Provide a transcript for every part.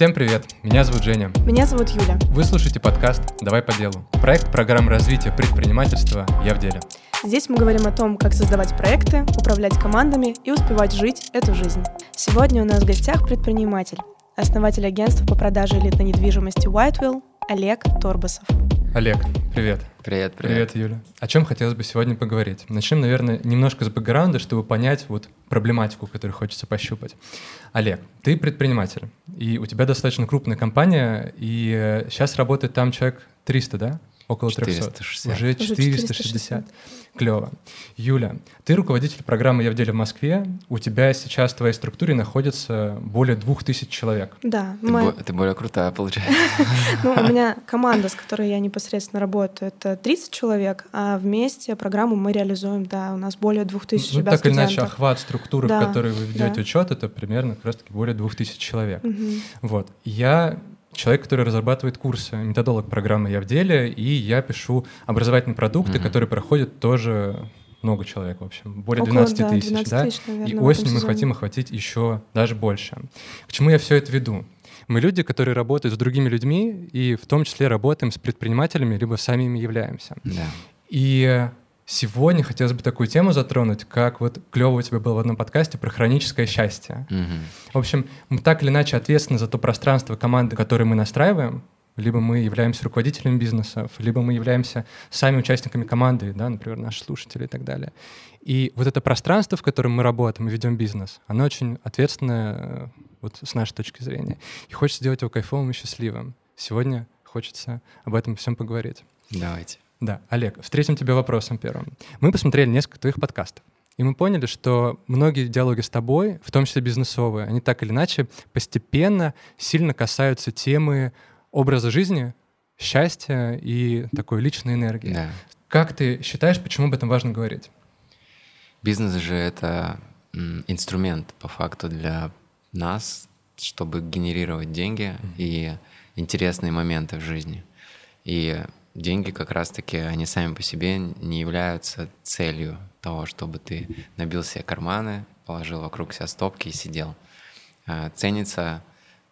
Всем привет, меня зовут Женя. Меня зовут Юля. Вы слушаете подкаст «Давай по делу». Проект программы развития предпринимательства «Я в деле». Здесь мы говорим о том, как создавать проекты, управлять командами и успевать жить эту жизнь. Сегодня у нас в гостях предприниматель, основатель агентства по продаже элитной недвижимости Whitewell Олег Торбасов. Олег, привет. Привет, привет. Привет, Юля. О чем хотелось бы сегодня поговорить? Начнем, наверное, немножко с бэкграунда, чтобы понять вот проблематику, которую хочется пощупать. Олег, ты предприниматель, и у тебя достаточно крупная компания, и сейчас работает там человек 300, да? Около 300. 460. Уже 460. Клево. Юля, ты руководитель программы «Я в деле» в Москве. У тебя сейчас в твоей структуре находится более 2000 человек. Да. Ты, мы- бо- ты более крутая, получается. Ну, у меня команда, с которой я непосредственно работаю, это 30 человек, а вместе программу мы реализуем, да, у нас более 2000 Ну, ребят так или иначе, охват структуры, в которой вы ведете учет, это примерно как раз-таки более 2000 человек. Мгм. Вот. Я человек, который разрабатывает курсы, методолог программы «Я в деле», и я пишу образовательные продукты, Мгм. которые проходят тоже много человек, в общем, более Около, 12 да, тысяч, 12 да? тысяч, наверное, и осенью мы хотим охватить еще даже больше. К чему я все это веду? Мы люди, которые работают с другими людьми, и в том числе работаем с предпринимателями, либо сами ими являемся. Да. И сегодня хотелось бы такую тему затронуть, как вот клево у тебя было в одном подкасте про хроническое счастье. Мгм. В общем, мы так или иначе ответственны за то пространство команды, которое мы настраиваем. Либо мы являемся руководителями бизнесов, либо мы являемся сами участниками команды, да, например, наши слушатели и так далее. И вот это пространство, в котором мы работаем и ведем бизнес, оно очень ответственное э, вот с нашей точки зрения. И хочется сделать его кайфовым и счастливым. Сегодня хочется об этом всем поговорить. Давайте. Да, Олег, встретим тебя вопросом первым. Мы посмотрели несколько твоих подкастов, и мы поняли, что многие диалоги с тобой, в том числе бизнесовые, они так или иначе постепенно сильно касаются темы образа жизни, счастья и такой личной энергии. Да. Как ты считаешь, почему об этом важно говорить? Бизнес же это инструмент по факту для нас, чтобы генерировать деньги и интересные моменты в жизни. И деньги как раз-таки, они сами по себе не являются целью того, чтобы ты набил себе карманы, положил вокруг себя стопки и сидел. А, Ценится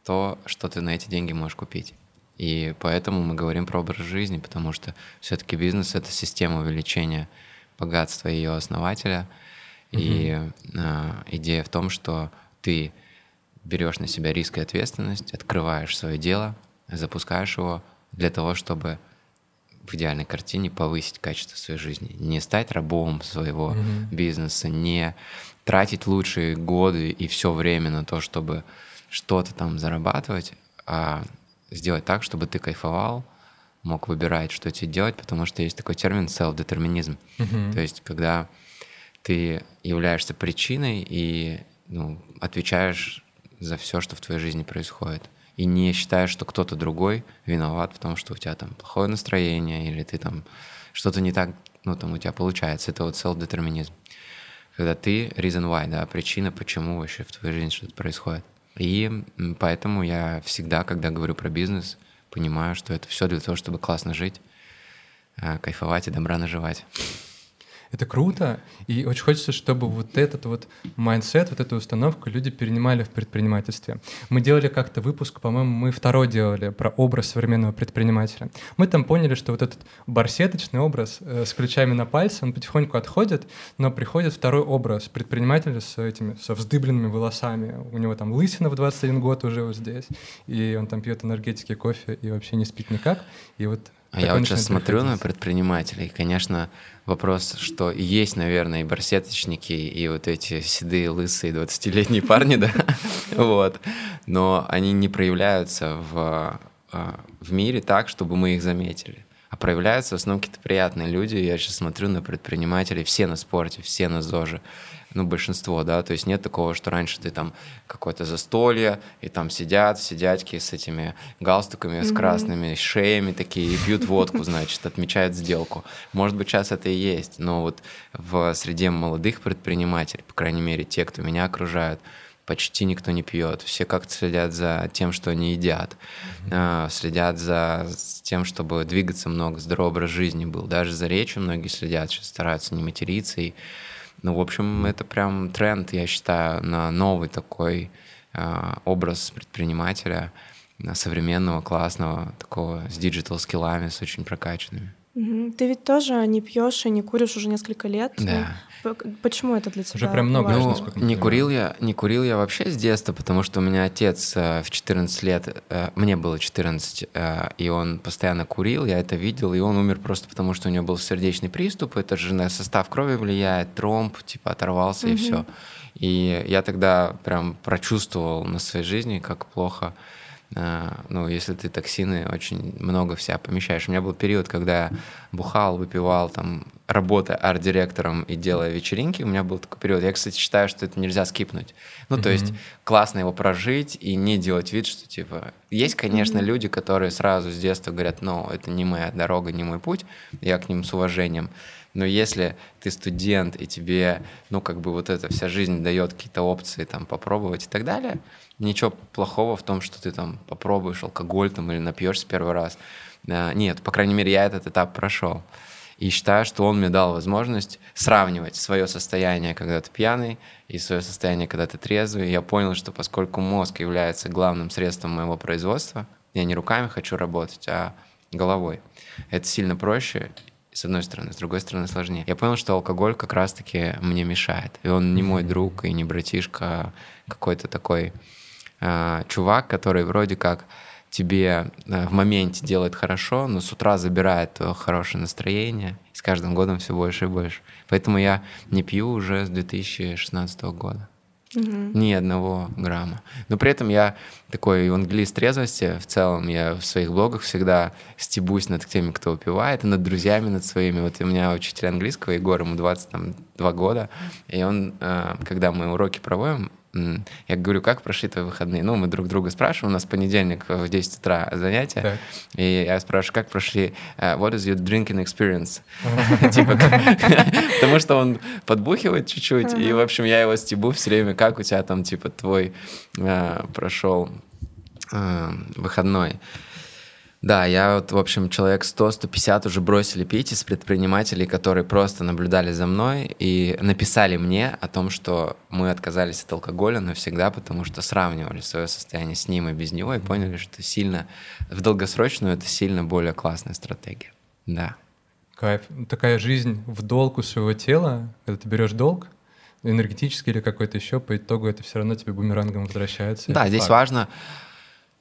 то, что ты на эти деньги можешь купить. И поэтому мы говорим про образ жизни, потому что все-таки бизнес это система увеличения богатства ее основателя. И а, идея в том, что ты берешь на себя риск и ответственность, открываешь свое дело, запускаешь его для того, чтобы в идеальной картине повысить качество своей жизни. Не стать рабом своего Мгм. бизнеса, не тратить лучшие годы и все время на то, чтобы что-то там зарабатывать, а сделать так, чтобы ты кайфовал, мог выбирать, что тебе делать, потому что есть такой термин self-детерминизм. Мгм. То есть, когда ты являешься причиной и ну, отвечаешь за все, что в твоей жизни происходит. И не считаешь, что кто-то другой виноват в том, что у тебя там плохое настроение, или ты там что-то не так, ну, там у тебя получается. Это вот self-детерминизм. Когда ты reason why, да, причина, почему вообще в твоей жизни что-то происходит. И поэтому я всегда, когда говорю про бизнес, понимаю, что это все для того, чтобы классно жить, э, кайфовать и добра наживать. Это круто, и очень хочется, чтобы вот этот вот mindset, вот эту установку люди перенимали в предпринимательстве. Мы делали как-то выпуск, по-моему, мы второй делали про образ современного предпринимателя. Мы там поняли, что вот этот барсеточный образ э, с ключами на пальце, он потихоньку отходит, но приходит второй образ предпринимателя с этими, со вздыбленными волосами. У него там лысина в 21 год уже вот здесь, и он там пьет энергетики, кофе и вообще не спит никак. И вот А я вот сейчас смотрю на предпринимателей, конечно, вопрос, что есть, наверное, и барсеточники, и вот эти седые, лысые 20-летние парни, да, вот, но они не проявляются в, а, в мире так, чтобы мы их заметили. А проявляются в основном какие-то приятные люди. Я сейчас смотрю на предпринимателей, все на спорте, все на ЗОЖе. Ну, большинство, да, то есть нет такого, что раньше ты там какое-то застолье, и там сидят все дядьки с этими галстуками, с Мгм. красными шеями такие, и пьют водку, значит, отмечают сделку. Может быть, сейчас это и есть, но вот в среде молодых предпринимателей, по крайней мере, те, кто меня окружают, почти никто не пьет. Все как-то следят за тем, что они едят, а, следят за с тем, чтобы двигаться много, здоровый образ жизни был. Даже за речью многие следят, сейчас стараются не материться. И, ну, в общем, это прям тренд, я считаю, на новый такой э, образ предпринимателя современного, классного, такого с digital-skill ами, с очень прокачанными. Ты ведь тоже не пьешь и не куришь уже несколько лет. Да. Почему это для тебя? Уже прям много. Ну, не курил я, не курил я вообще с детства, потому что у меня отец э, в 14 лет, э, мне было 14, э, и он постоянно курил, я это видел, и он умер просто потому, что у него был сердечный приступ, это же на состав крови влияет, тромб, типа оторвался угу. и все. И я тогда прям прочувствовал на своей жизни, как плохо а, ну, если ты токсины очень много в себя помещаешь. У меня был период, когда я бухал, выпивал, там, работая арт-директором и делая вечеринки, у меня был такой период. Я, кстати, считаю, что это нельзя скипнуть. Ну, mm-hmm. то есть классно его прожить и не делать вид, что, типа... Есть, конечно, mm-hmm. люди, которые сразу с детства говорят, ну, это не моя дорога, не мой путь, я к ним с уважением. Но если ты студент, и тебе, ну, как бы вот эта вся жизнь дает какие-то опции, там, попробовать и так далее, ничего плохого в том, что ты там попробуешь алкоголь там или напьешься первый раз. Нет, по крайней мере, я этот этап прошел. И считаю, что он мне дал возможность сравнивать свое состояние, когда ты пьяный, и свое состояние, когда ты трезвый. И я понял, что поскольку мозг является главным средством моего производства, я не руками хочу работать, а головой. Это сильно проще, с одной стороны, с другой стороны сложнее. Я понял, что алкоголь как раз-таки мне мешает. И он не мой друг и не братишка, а какой-то такой э, чувак, который вроде как тебе э, в моменте делает хорошо, но с утра забирает твое хорошее настроение, и с каждым годом все больше и больше. Поэтому я не пью уже с 2016 года. Угу. Ни одного грамма. Но при этом я такой евангелист трезвости. В целом я в своих блогах всегда стебусь над теми, кто выпивает, и над друзьями, над своими. Вот у меня учитель английского, Егор, ему 22 года, и он, э, когда мы уроки проводим, я говорю, как прошли твои выходные? Ну, мы друг друга спрашиваем, у нас понедельник в 10 утра занятия, так. и я спрашиваю, как прошли, uh, what is your drinking experience? Типа, потому что он подбухивает чуть-чуть, и, в общем, я его стебу все время, как у тебя там, типа, твой а, прошел а, выходной. Да, я вот, в общем, человек 100-150 уже бросили пить из предпринимателей, которые просто наблюдали за мной и написали мне о том, что мы отказались от алкоголя навсегда, потому что сравнивали свое состояние с ним и без него и поняли, что сильно, в долгосрочную это сильно более классная стратегия. Да. Кайф. Такая жизнь в долг у своего тела, когда ты берешь долг, энергетический или какой-то еще, по итогу это все равно тебе бумерангом возвращается. Да, здесь факт. важно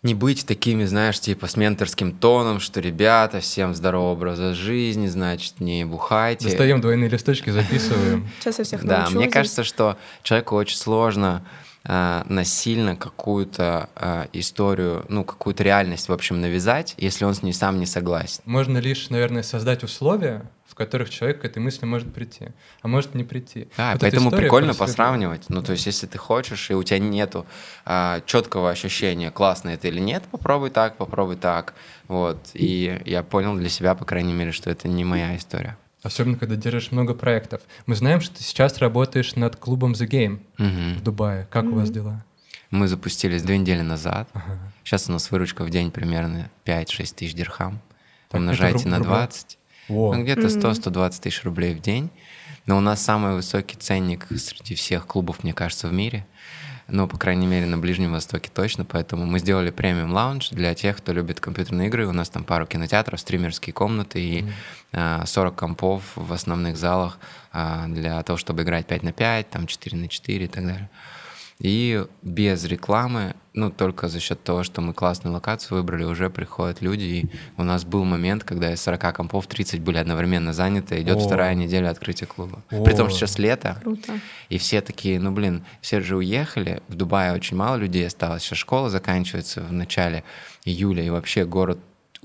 не быть такими, знаешь, типа с менторским тоном, что ребята, всем здорового образа жизни, значит, не бухайте. Достаем двойные листочки, записываем. Сейчас я всех Да, мне кажется, что человеку очень сложно э, насильно какую-то э, историю, ну, какую-то реальность, в общем, навязать, если он с ней сам не согласен. Можно лишь, наверное, создать условия, которых человек к этой мысли может прийти, а может не прийти. Да, вот поэтому прикольно посравнивать. Ну, то есть, если ты хочешь, и у тебя нету а, четкого ощущения, классно это или нет, попробуй так, попробуй так. Вот. И я понял для себя, по крайней мере, что это не моя история. Особенно, когда держишь много проектов. Мы знаем, что ты сейчас работаешь над клубом The Game угу. в Дубае. Как угу. у вас дела? Мы запустились две недели назад. Ага. Сейчас у нас выручка в день примерно 5-6 тысяч дирхам. Умножайте на 20. Ну, где-то 100-120 тысяч рублей в день. Но у нас самый высокий ценник среди всех клубов, мне кажется, в мире. Ну, по крайней мере, на Ближнем Востоке точно. Поэтому мы сделали премиум лаунж для тех, кто любит компьютерные игры. У нас там пару кинотеатров, стримерские комнаты и mm. 40 компов в основных залах а, для того, чтобы играть 5 на 5, там 4 на 4 и так далее. И без рекламы, ну, только за счет того, что мы классную локацию выбрали, уже приходят люди. И у нас был момент, когда из 40 компов 30 были одновременно заняты. Идет О. вторая неделя открытия клуба. О. При том, что сейчас лето. Круто. И все такие, ну, блин, все же уехали. В Дубае очень мало людей осталось. Сейчас школа заканчивается в начале июля, и вообще город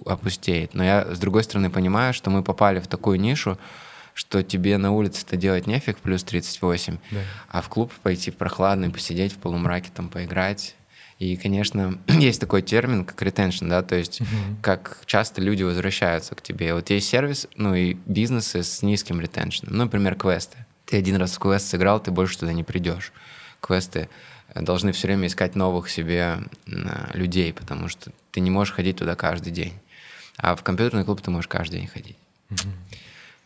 опустеет. Но я, с другой стороны, понимаю, что мы попали в такую нишу, что тебе на улице-то делать нефиг, плюс 38, да. а в клуб пойти в прохладный, посидеть в полумраке, там поиграть. И, конечно, есть такой термин, как retention, да, то есть uh-huh. как часто люди возвращаются к тебе. Вот есть сервис, ну и бизнесы с низким retention. Ну, например, квесты. Ты один раз в квест сыграл, ты больше туда не придешь. Квесты должны все время искать новых себе людей, потому что ты не можешь ходить туда каждый день. А в компьютерный клуб ты можешь каждый день ходить. Uh-huh.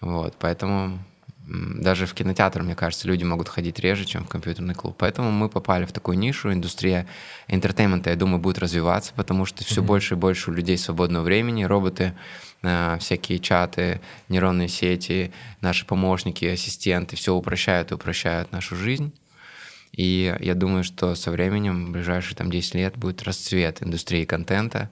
Вот, поэтому даже в кинотеатр, мне кажется, люди могут ходить реже, чем в компьютерный клуб. Поэтому мы попали в такую нишу. Индустрия entertainment а, я думаю, будет развиваться, потому что все mm-hmm. больше и больше у людей свободного времени. Роботы, э, всякие чаты, нейронные сети, наши помощники, ассистенты все упрощают и упрощают нашу жизнь. И я думаю, что со временем, в ближайшие там, 10 лет, будет расцвет индустрии контента,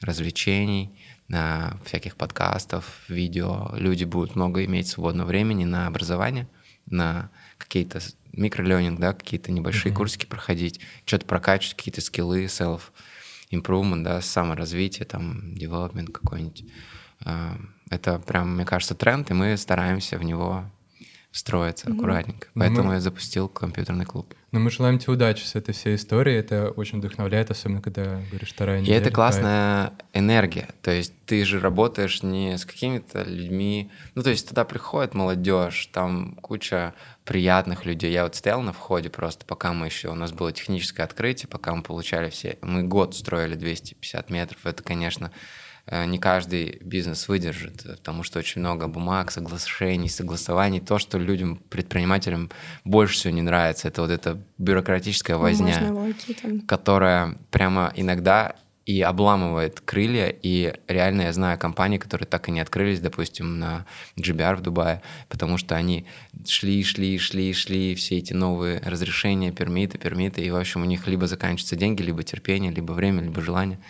развлечений, всяких подкастов, видео. Люди будут много иметь свободного времени на образование, на какие-то микроленинг, да, какие-то небольшие mm-hmm. курсики проходить, что-то прокачивать, какие-то скиллы, self improvement, да, саморазвитие, там, development какой-нибудь. А, это прям, мне кажется, тренд, и мы стараемся в него встроиться mm-hmm. аккуратненько. Поэтому мы... я запустил компьютерный клуб. Но мы желаем тебе удачи с этой всей историей. Это очень вдохновляет, особенно когда говоришь вторая неделя. И это классная энергия. То есть ты же работаешь не с какими-то людьми. Ну, то есть туда приходит молодежь, там куча приятных людей. Я вот стоял на входе просто, пока мы еще... У нас было техническое открытие, пока мы получали все... Мы год строили 250 метров. Это, конечно, не каждый бизнес выдержит, потому что очень много бумаг, соглашений, согласований. То, что людям, предпринимателям больше всего не нравится, это вот эта бюрократическая возня, которая прямо иногда и обламывает крылья, и реально я знаю компании, которые так и не открылись, допустим, на GBR в Дубае, потому что они шли, шли, шли, шли, все эти новые разрешения, пермиты, пермиты, и, в общем, у них либо заканчиваются деньги, либо терпение, либо время, либо желание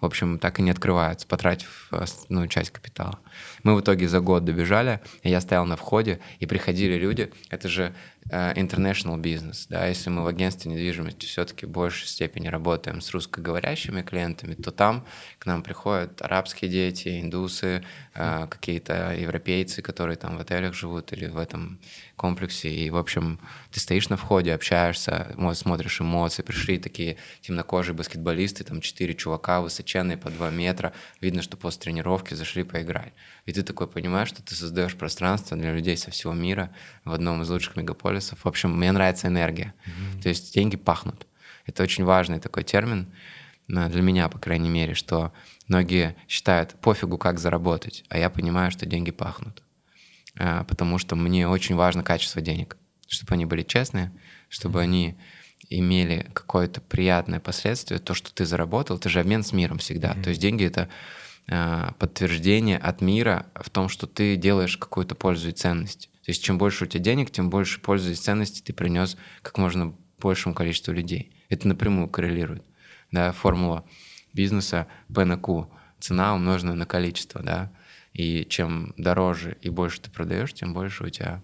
в общем, так и не открываются, потратив основную часть капитала. Мы в итоге за год добежали, я стоял на входе, и приходили люди, это же Э, international бизнес, да, если мы в агентстве недвижимости все-таки в большей степени работаем с русскоговорящими клиентами, то там к нам приходят арабские дети, индусы, э, какие-то европейцы, которые там в отелях живут или в этом комплексе, и, в общем, ты стоишь на входе, общаешься, смотришь эмоции, пришли такие темнокожие баскетболисты, там четыре чувака высоченные по два метра, видно, что после тренировки зашли поиграть. И ты такой понимаешь, что ты создаешь пространство для людей со всего мира в одном из лучших мегаполисов. В общем, мне нравится энергия. Mm-hmm. То есть деньги пахнут. Это очень важный такой термин э, для меня, по крайней мере, что многие считают пофигу, как заработать, а я понимаю, что деньги пахнут. Э, потому что мне очень важно качество денег, чтобы они были честные, чтобы они имели какое-то приятное последствие, то, что ты заработал, это же обмен с миром всегда. Mm-hmm. То есть деньги это Э, подтверждение от мира в том, что ты делаешь какую-то пользу и ценность. То есть чем больше у тебя денег, тем больше пользы и ценности ты принес как можно большему количеству людей. Это напрямую коррелирует. Да, формула бизнеса P на Q. Цена умноженная на количество, да. И чем дороже и больше ты продаешь, тем больше у тебя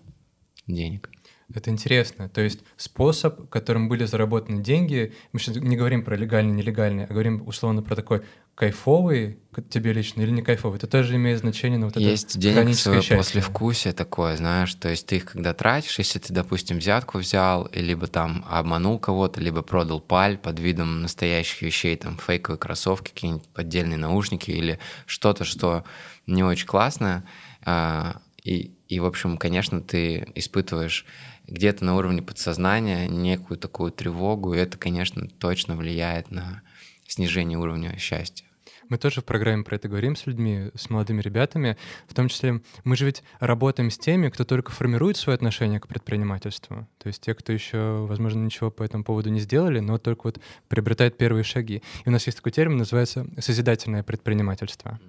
денег. Это интересно. То есть способ, которым были заработаны деньги, мы сейчас не говорим про легальный, нелегальный, а говорим условно про такой кайфовый тебе лично или не кайфовый, это тоже имеет значение на вот это Есть денег свое послевкусие такое, знаешь, то есть ты их когда тратишь, если ты, допустим, взятку взял, либо там обманул кого-то, либо продал паль под видом настоящих вещей, там фейковые кроссовки, какие-нибудь поддельные наушники или что-то, что не очень классное, а, и, и, в общем, конечно, ты испытываешь где-то на уровне подсознания некую такую тревогу, и это, конечно, точно влияет на снижение уровня счастья. Мы тоже в программе про это говорим с людьми, с молодыми ребятами. В том числе мы же ведь работаем с теми, кто только формирует свое отношение к предпринимательству. То есть те, кто еще, возможно, ничего по этому поводу не сделали, но только вот приобретают первые шаги. И у нас есть такой термин, называется созидательное предпринимательство.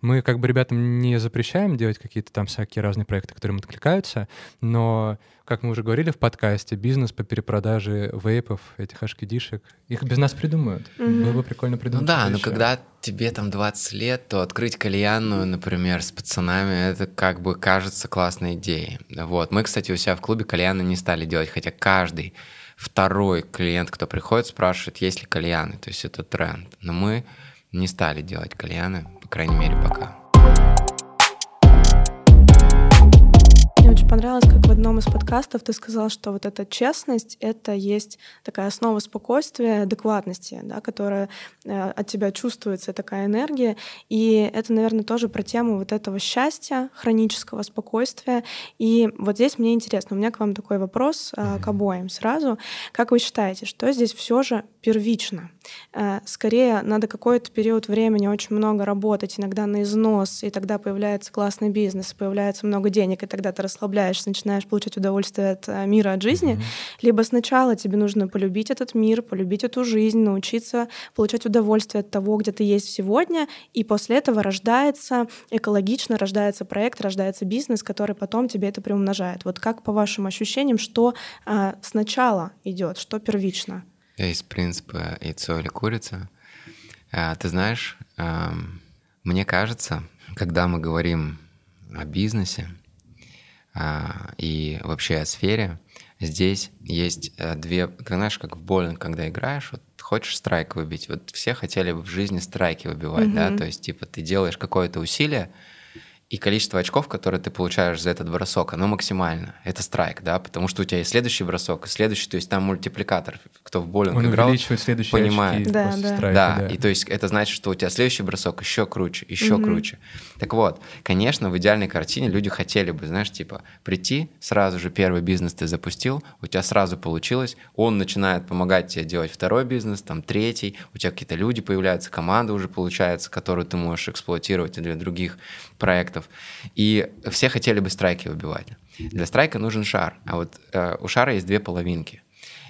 Мы как бы ребятам не запрещаем делать какие-то там всякие разные проекты, которые им откликаются, но, как мы уже говорили в подкасте, бизнес по перепродаже вейпов, этих ашкидишек, их без нас придумают. Mm-hmm. Было бы прикольно придумать. Ну да, но когда тебе там 20 лет, то открыть кальянную, например, с пацанами, это как бы кажется классной идеей. Вот. Мы, кстати, у себя в клубе кальяны не стали делать, хотя каждый второй клиент, кто приходит, спрашивает, есть ли кальяны. То есть это тренд. Но мы не стали делать кальяны, крайней мере, пока. очень понравилось, как в одном из подкастов ты сказал, что вот эта честность — это есть такая основа спокойствия, адекватности, да, которая э, от тебя чувствуется, такая энергия. И это, наверное, тоже про тему вот этого счастья, хронического спокойствия. И вот здесь мне интересно, у меня к вам такой вопрос э, к обоим сразу. Как вы считаете, что здесь все же первично. Э, скорее, надо какой-то период времени очень много работать, иногда на износ, и тогда появляется классный бизнес, появляется много денег, и тогда ты расслабляешься, начинаешь получать удовольствие от э, мира, от жизни. Mm-hmm. Либо сначала тебе нужно полюбить этот мир, полюбить эту жизнь, научиться получать удовольствие от того, где ты есть сегодня, и после этого рождается экологично, рождается проект, рождается бизнес, который потом тебе это приумножает. Вот как по вашим ощущениям, что а, сначала идет, что первично? Есть принцип яйцо или курица. А, ты знаешь, мне кажется, когда мы говорим о бизнесе а, и вообще о сфере, здесь есть э, две, знаешь, как в боулинг, когда играешь, вот хочешь страйк выбить, вот все хотели бы в жизни страйки выбивать, mm-hmm. да, то есть типа ты делаешь какое-то усилие, и количество очков, которые ты получаешь за этот бросок, оно максимально. Это страйк, да, потому что у тебя есть следующий бросок, и следующий, то есть там мультипликатор, кто в боулинг Он играл, увеличивает следующие понимает. очки да, после да. страйка, да, да, и то есть это значит, что у тебя следующий бросок еще круче, еще mm-hmm. круче. Так вот, конечно, в идеальной картине люди хотели бы, знаешь, типа прийти, сразу же первый бизнес ты запустил, у тебя сразу получилось, он начинает помогать тебе делать второй бизнес, там третий, у тебя какие-то люди появляются, команда уже получается, которую ты можешь эксплуатировать и для других проектов. И все хотели бы страйки выбивать. Для страйка нужен шар, а вот э, у шара есть две половинки.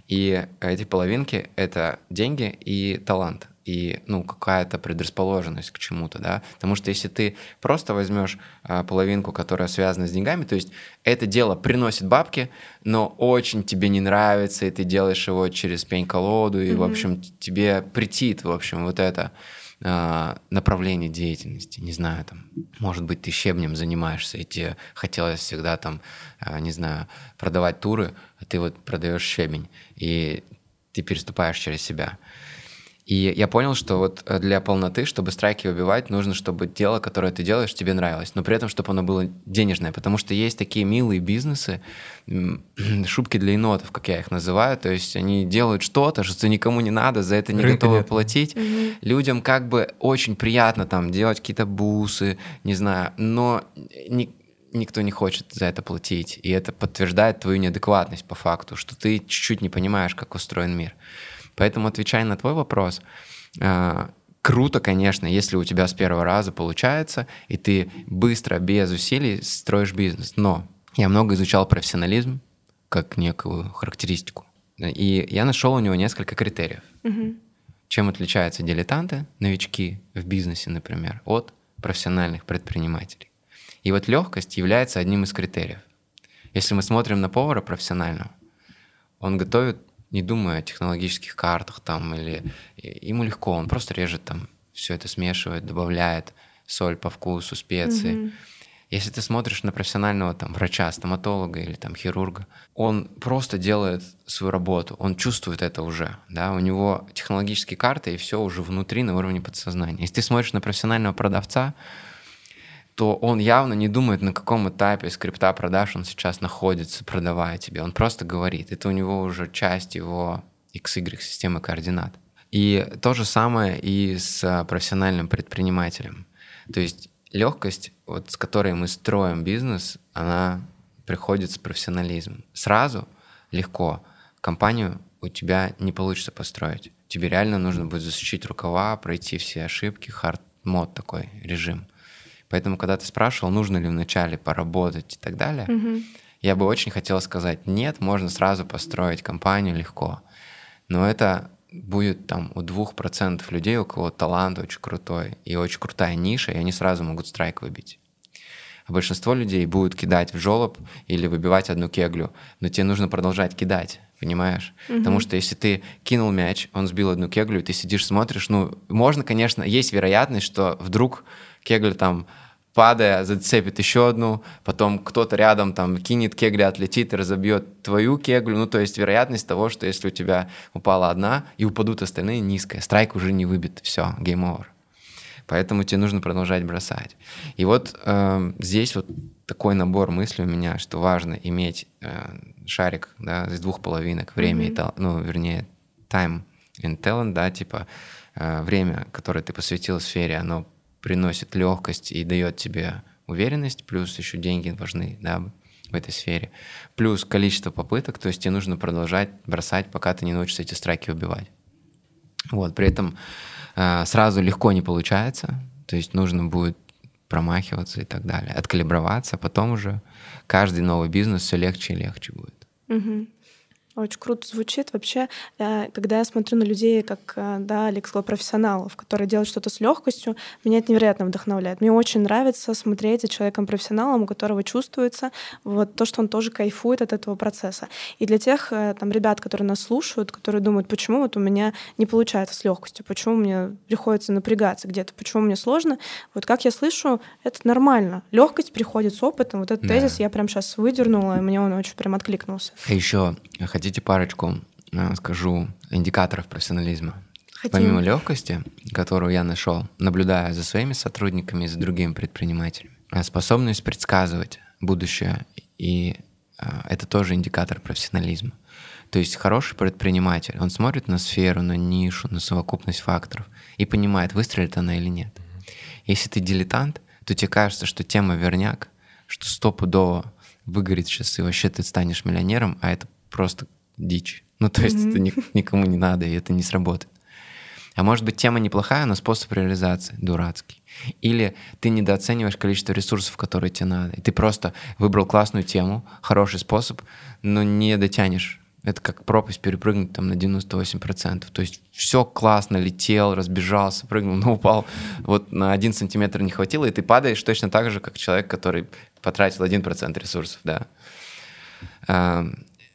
И эти половинки — это деньги и талант и ну какая-то предрасположенность к чему-то, да, потому что если ты просто возьмешь а, половинку, которая связана с деньгами, то есть это дело приносит бабки, но очень тебе не нравится, и ты делаешь его через пень-колоду, и mm-hmm. в общем тебе претит, в общем, вот это направление деятельности, не знаю, там, может быть, ты щебнем занимаешься, и тебе хотелось всегда там, а, не знаю, продавать туры, а ты вот продаешь щебень, и ты переступаешь через себя. И я понял, что вот э, для полноты, чтобы страйки выбивать, нужно, чтобы дело, которое ты делаешь, тебе нравилось, но при этом, чтобы оно было денежное, потому что есть такие милые бизнесы, шубки для енотов, как я их называю, то есть они делают что-то, что никому не надо, за это не Рынка готовы нет. платить. Угу. Людям как бы очень приятно там делать какие-то бусы, не знаю, но не, никто не хочет за это платить, и это подтверждает твою неадекватность по факту, что ты чуть-чуть не понимаешь, как устроен мир. Поэтому, отвечая на твой вопрос, э, круто, конечно, если у тебя с первого раза получается, и ты быстро, без усилий строишь бизнес. Но я много изучал профессионализм как некую характеристику. И я нашел у него несколько критериев. Угу. Чем отличаются дилетанты, новички в бизнесе, например, от профессиональных предпринимателей. И вот легкость является одним из критериев. Если мы смотрим на повара профессионального, он готовит не думая о технологических картах там или ему легко, он просто режет там, все это смешивает, добавляет соль по вкусу, специи. Mm-hmm. Если ты смотришь на профессионального там врача, стоматолога или там хирурга, он просто делает свою работу, он чувствует это уже, да, у него технологические карты и все уже внутри на уровне подсознания. Если ты смотришь на профессионального продавца, то он явно не думает, на каком этапе скрипта продаж он сейчас находится, продавая тебе. Он просто говорит. Это у него уже часть его XY системы координат. И то же самое и с профессиональным предпринимателем. То есть легкость, вот с которой мы строим бизнес, она приходит с профессионализмом. Сразу легко компанию у тебя не получится построить. Тебе реально нужно будет засучить рукава, пройти все ошибки, хард-мод такой режим. Поэтому, когда ты спрашивал, нужно ли вначале поработать и так далее, угу. я бы очень хотел сказать, нет, можно сразу построить компанию легко. Но это будет там у двух процентов людей, у кого талант очень крутой и очень крутая ниша, и они сразу могут страйк выбить. А большинство людей будут кидать в жолоб или выбивать одну кеглю, но тебе нужно продолжать кидать, понимаешь? Угу. Потому что если ты кинул мяч, он сбил одну кеглю, и ты сидишь, смотришь, ну, можно, конечно, есть вероятность, что вдруг кегля там падая, зацепит еще одну, потом кто-то рядом там кинет кегли, отлетит и разобьет твою кеглю. Ну, то есть вероятность того, что если у тебя упала одна и упадут остальные, низкая. Страйк уже не выбит, все, game over. Поэтому тебе нужно продолжать бросать. И вот э, здесь вот такой набор мыслей у меня, что важно иметь э, шарик да, из двух половинок, время mm-hmm. и, ну, вернее, time and talent, да, типа э, время, которое ты посвятил сфере, оно приносит легкость и дает тебе уверенность, плюс еще деньги важны да, в этой сфере, плюс количество попыток, то есть тебе нужно продолжать бросать, пока ты не научишься эти страйки убивать. Вот, при этом э, сразу легко не получается, то есть нужно будет промахиваться и так далее, откалиброваться, а потом уже каждый новый бизнес все легче и легче будет. Угу. Очень круто звучит. Вообще, э, когда я смотрю на людей, как э, да, Алекс сказал, профессионалов, которые делают что-то с легкостью, меня это невероятно вдохновляет. Мне очень нравится смотреть за человеком-профессионалом, у которого чувствуется вот то, что он тоже кайфует от этого процесса. И для тех э, там, ребят, которые нас слушают, которые думают, почему вот у меня не получается с легкостью, почему мне приходится напрягаться где-то, почему мне сложно, вот как я слышу, это нормально. Легкость приходит с опытом. Вот этот да. тезис я прям сейчас выдернула, и мне он очень прям откликнулся. Еще Хотите парочку, э, скажу, индикаторов профессионализма? Хотим. Помимо легкости, которую я нашел, наблюдая за своими сотрудниками и за другими предпринимателями, э, способность предсказывать будущее, и э, это тоже индикатор профессионализма. То есть хороший предприниматель, он смотрит на сферу, на нишу, на совокупность факторов и понимает, выстрелит она или нет. Если ты дилетант, то тебе кажется, что тема верняк, что стопудово выгорит сейчас, и вообще ты станешь миллионером, а это просто дичь. Ну, то есть mm-hmm. это ни, никому не надо, и это не сработает. А может быть, тема неплохая, но способ реализации дурацкий. Или ты недооцениваешь количество ресурсов, которые тебе надо. И ты просто выбрал классную тему, хороший способ, но не дотянешь. Это как пропасть перепрыгнуть там на 98%. То есть все классно, летел, разбежался, прыгнул, но упал. Вот на один сантиметр не хватило, и ты падаешь точно так же, как человек, который потратил 1% ресурсов, да.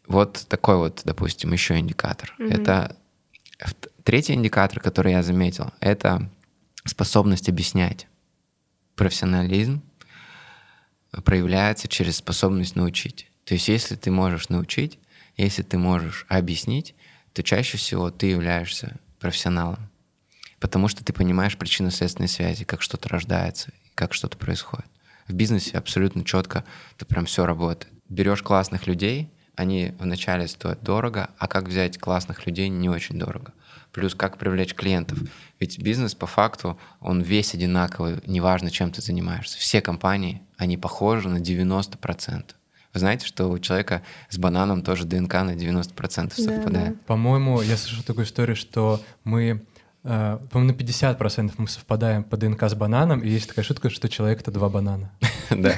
Вот такой вот, допустим, еще индикатор. Mm-hmm. Это третий индикатор, который я заметил, это способность объяснять. Профессионализм проявляется через способность научить. То есть если ты можешь научить, если ты можешь объяснить, то чаще всего ты являешься профессионалом. Потому что ты понимаешь причинно-следственные связи, как что-то рождается, как что-то происходит. В бизнесе абсолютно четко это прям все работает. Берешь классных людей, они вначале стоят дорого, а как взять классных людей не очень дорого. Плюс как привлечь клиентов. Ведь бизнес по факту, он весь одинаковый, неважно, чем ты занимаешься. Все компании, они похожи на 90%. Вы знаете, что у человека с бананом тоже ДНК на 90% совпадает? Да, да. По-моему, я слышал такую историю, что мы по-моему, на 50% мы совпадаем по ДНК с бананом, и есть такая шутка, что человек — это два банана. Да.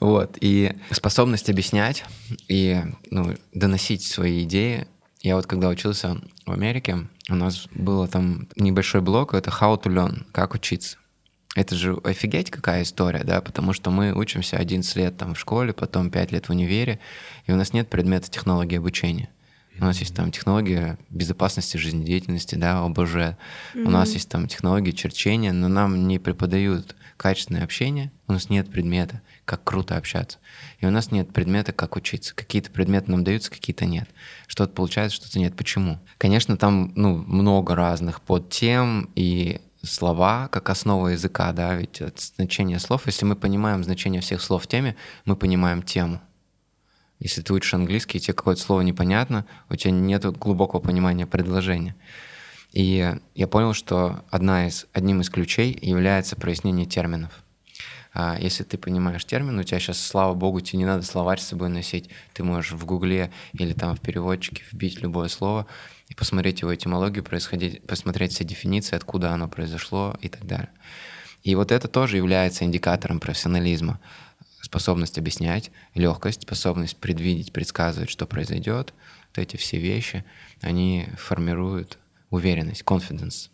Вот, и способность объяснять и ну, доносить свои идеи. Я вот когда учился в Америке, у нас было там небольшой блок, это how to learn, как учиться. Это же офигеть какая история, да, потому что мы учимся 11 лет там в школе, потом 5 лет в универе, и у нас нет предмета технологии обучения. У нас есть там технология безопасности жизнедеятельности, да, ОБЖ. Mm-hmm. У нас есть там технологии черчения, но нам не преподают качественное общение, у нас нет предмета, как круто общаться. И у нас нет предмета, как учиться. Какие-то предметы нам даются, какие-то нет. Что-то получается, что-то нет. Почему? Конечно, там ну, много разных подтем и слова как основа языка, да, ведь от значения слов, если мы понимаем значение всех слов в теме, мы понимаем тему. Если ты учишь английский, и тебе какое-то слово непонятно, у тебя нет глубокого понимания предложения. И я понял, что одна из, одним из ключей является прояснение терминов. А, если ты понимаешь термин, у тебя сейчас, слава богу, тебе не надо словарь с собой носить. Ты можешь в Гугле или там в переводчике вбить любое слово и посмотреть его этимологию, происходить, посмотреть все дефиниции, откуда оно произошло и так далее. И вот это тоже является индикатором профессионализма. Способность объяснять, легкость, способность предвидеть, предсказывать, что произойдет. Вот эти все вещи, они формируют уверенность, confidence.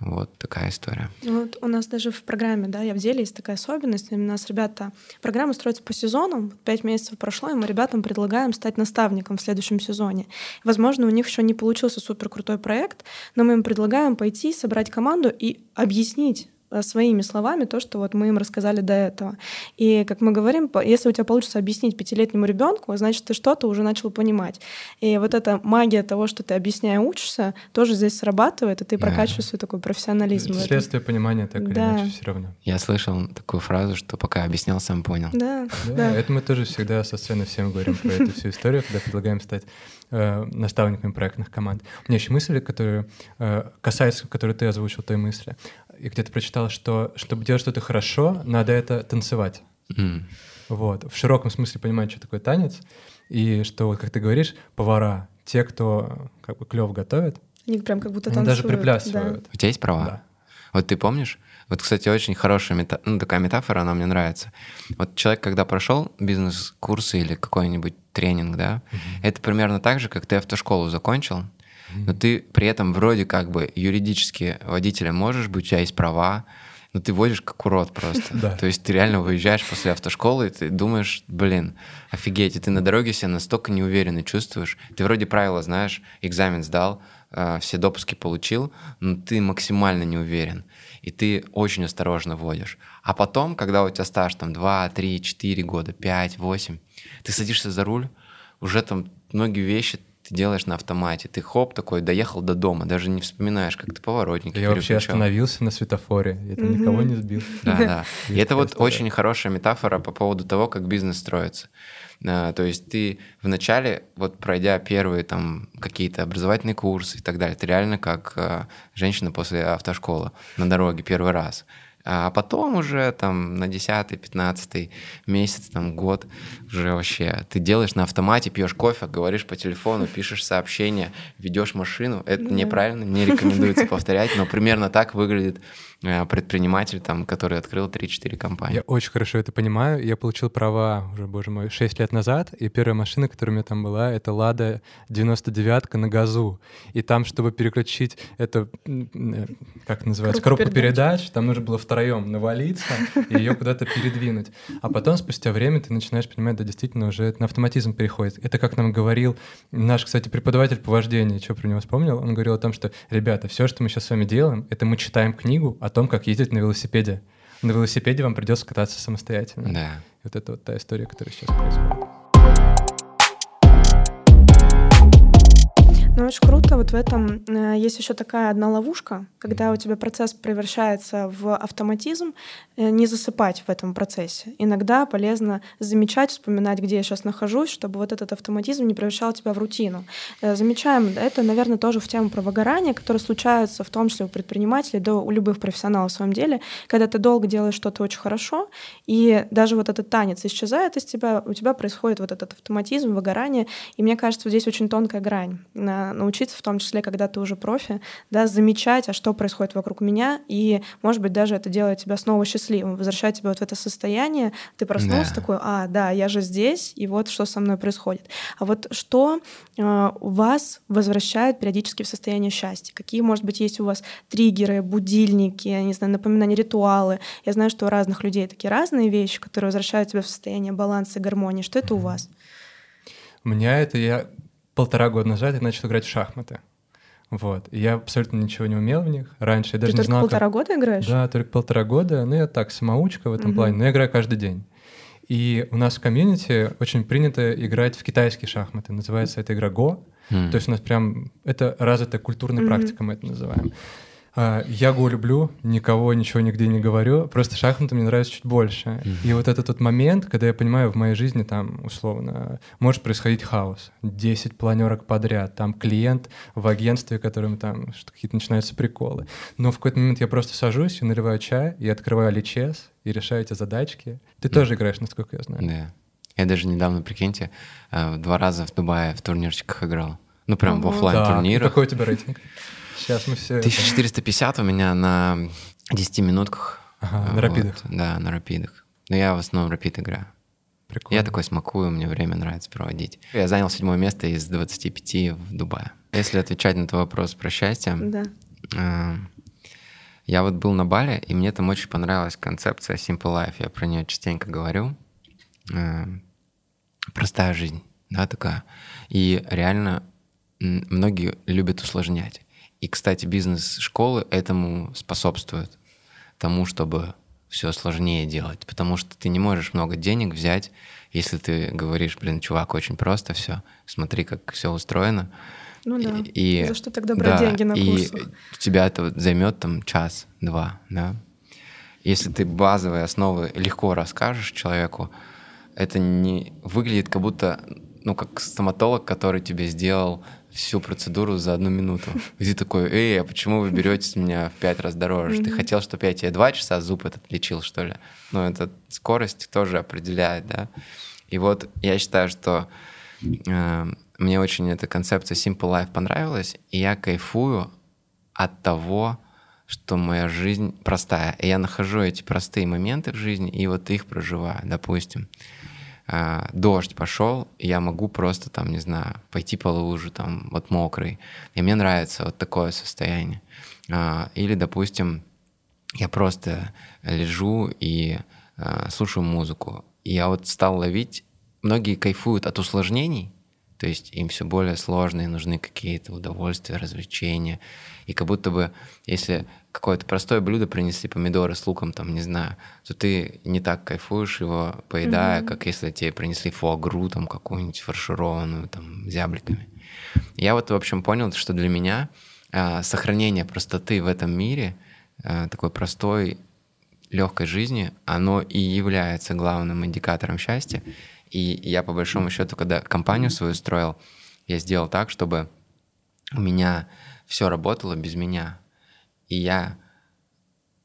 Вот такая история. Вот у нас даже в программе, да, я в деле есть такая особенность. У нас ребята, программа строится по сезонам. Пять месяцев прошло, и мы ребятам предлагаем стать наставником в следующем сезоне. Возможно, у них еще не получился супер крутой проект, но мы им предлагаем пойти, собрать команду и объяснить своими словами то, что вот мы им рассказали до этого. И, как мы говорим, если у тебя получится объяснить пятилетнему ребенку, значит, ты что-то уже начал понимать. И вот эта магия того, что ты объясняя учишься, тоже здесь срабатывает, и ты прокачиваешь свой такой профессионализм. Следствие понимания так или да. иначе все равно. Я слышал такую фразу, что пока объяснял, сам понял. Да, да, да. Это мы тоже всегда со сцены всем говорим про эту всю историю, когда предлагаем стать э, наставниками проектных команд. У меня еще мысли, которые э, касаются, которые ты озвучил, той мысли я где-то прочитал, что чтобы делать что-то хорошо, надо это танцевать. Mm. Вот. В широком смысле понимать, что такое танец. И что, вот, как ты говоришь, повара, те, кто как бы клево готовят, Они прям как будто Они танцуют. даже приплясывают. У тебя есть права? Да. Вот ты помнишь? Вот, кстати, очень хорошая мета... ну, такая метафора, она мне нравится. Вот человек, когда прошел бизнес-курсы или какой-нибудь тренинг, да, это примерно так же, как ты автошколу закончил, но ты при этом вроде как бы юридически водителем можешь быть, у тебя есть права, но ты водишь как урод просто. Да. То есть ты реально выезжаешь после автошколы, и ты думаешь, блин, офигеть, и ты на дороге себя настолько неуверенно чувствуешь. Ты вроде правила знаешь, экзамен сдал, э, все допуски получил, но ты максимально не уверен. И ты очень осторожно водишь. А потом, когда у тебя стаж там 2, 3, 4 года, 5, 8, ты садишься за руль, уже там многие вещи ты делаешь на автомате. Ты хоп такой, доехал до дома, даже не вспоминаешь, как ты поворотники Я вообще остановился на светофоре, я там Мгм. никого не сбил. Да, да. И это вот очень хорошая метафора по поводу того, как бизнес строится. А, То есть ты вначале, вот пройдя первые там какие-то образовательные курсы и так далее, ты реально как а, женщина после автошколы на дороге первый раз. А потом уже там на 10-15 месяц, там год уже вообще ты делаешь на автомате, пьешь кофе, говоришь по телефону, пишешь сообщения, ведешь машину. Это неправильно, не рекомендуется повторять, но примерно так выглядит предприниматель, там, который открыл 3-4 компании. Я очень хорошо это понимаю. Я получил права уже, боже мой, 6 лет назад, и первая машина, которая у меня там была, это Лада 99 на газу. И там, чтобы переключить это, э, как называется, Коробку коробку передач. передач, там нужно было втроем навалиться и ее куда-то передвинуть. А потом, спустя время, ты начинаешь понимать, да, действительно, уже это на автоматизм переходит. Это как нам говорил наш, кстати, преподаватель по вождению, что про него вспомнил, он говорил о том, что, ребята, все, что мы сейчас с вами делаем, это мы читаем книгу о том, как ездить на велосипеде. На велосипеде вам придется кататься самостоятельно. Да. И Вот это вот та история, которая сейчас происходит. Ну, очень круто. Вот в этом э, есть еще такая одна ловушка, когда у тебя процесс превращается в автоматизм, не засыпать в этом процессе. Иногда полезно замечать, вспоминать, где я сейчас нахожусь, чтобы вот этот автоматизм не превращал тебя в рутину. Э, Замечаем это, наверное, тоже в тему про выгорание, которое случается в том числе у предпринимателей, да у любых профессионалов в своем деле, когда ты долго делаешь что-то очень хорошо, и даже вот этот танец исчезает из тебя, у тебя происходит вот этот автоматизм, выгорание, и мне кажется, здесь очень тонкая грань. На- Научиться, в том числе, когда ты уже профи, да, замечать, а что происходит вокруг меня, и, может быть, даже это делает тебя снова счастливым, возвращает тебя вот в это состояние, ты проснулся Да. такой, а, да, я же здесь, и вот что со мной происходит. А вот что э, вас возвращает периодически в состояние счастья? Какие, может быть, есть у вас триггеры, будильники, я не знаю, напоминания, ритуалы? Я знаю, что у разных людей такие разные вещи, которые возвращают тебя в состояние баланса и гармонии. Что это у вас? У меня это я полтора года назад я начал играть в шахматы. Вот. И я абсолютно ничего не умел в них. Раньше я даже ты не только знал, как- полтора года играешь? Да, только полтора года. Ну, я так, самоучка в этом Мгм. плане, но я играю каждый день. И у нас в комьюнити очень принято играть в китайские шахматы. Называется эта игра Го. М. То есть у нас прям это развитая культурная Мгм. практика, мы это называем. А, Я Го люблю, никого ничего нигде не говорю, просто шахматы мне нравятся чуть больше. И вот этот вот момент, когда я понимаю, в моей жизни там, условно, может происходить хаос. 10 планерок подряд, там клиент в агентстве, которым там какие-то начинаются приколы. Но в какой-то момент я просто сажусь и наливаю чай, и открываю личес, и решаю эти задачки. Ты тоже играешь, насколько я знаю. Да. Я даже недавно, прикиньте, э, два раза в Дубае в турнирчиках играл. Ну, прям в Ого. Так, и оффлайн-турнирах. какой у тебя рейтинг? Сейчас мы все... 1450 у меня на 10 минутках. Ага, А, на рапидах. Да, на рапидах. Но я в основном рапид играю. Прикольно. Я такой смакую, мне время нравится проводить. Я занял седьмое место из 25 в Дубае. Если отвечать на твой вопрос про счастье, Да. э, я вот был на Бали, и мне там очень понравилась концепция Simple Life. Я про нее частенько говорю. Э, Простая жизнь, да, такая. И реально многие любят усложнять. И, кстати, бизнес-школы этому способствуют, тому, чтобы все сложнее делать. Потому что ты не можешь много денег взять, если ты говоришь, блин, чувак, очень просто все, смотри, как все устроено. Ну да. И, За что тогда брать деньги на и курсах? у тебя это вот займет там час-два, да. Если ты базовые основы легко расскажешь человеку, это не выглядит как будто, ну, как стоматолог, который тебе сделал всю процедуру за одну минуту. И ты такой, эй, а почему вы берете с меня в пять раз дороже? Ты Мгм. хотел, чтобы я тебе два часа зуб этот лечил, что ли? Ну, это скорость тоже определяет, да. И вот я считаю, что э, мне очень эта концепция Simple Life понравилась, и я кайфую от того, что моя жизнь простая. И я нахожу эти простые моменты в жизни, и вот их проживаю. Допустим, а, дождь пошел, я могу просто там, не знаю, пойти по лужу, там, вот мокрый. И мне нравится вот такое состояние. А, или, допустим, я просто лежу и а, слушаю музыку. И я вот стал ловить, многие кайфуют от усложнений, то есть им все более сложные, нужны какие-то удовольствия, развлечения. И как будто бы, если какое-то простое блюдо принесли, помидоры с луком, там, не знаю, то ты не так кайфуешь его, поедая, mm-hmm. как если тебе принесли фуагру, там, какую-нибудь фаршированную, там, зябликами. Я вот, в общем, понял, что для меня э, сохранение простоты в этом мире, э, такой простой, легкой жизни, оно и является главным индикатором счастья. И я, по большому счету, когда компанию свою строил, я сделал так, чтобы у меня все работало без меня. И я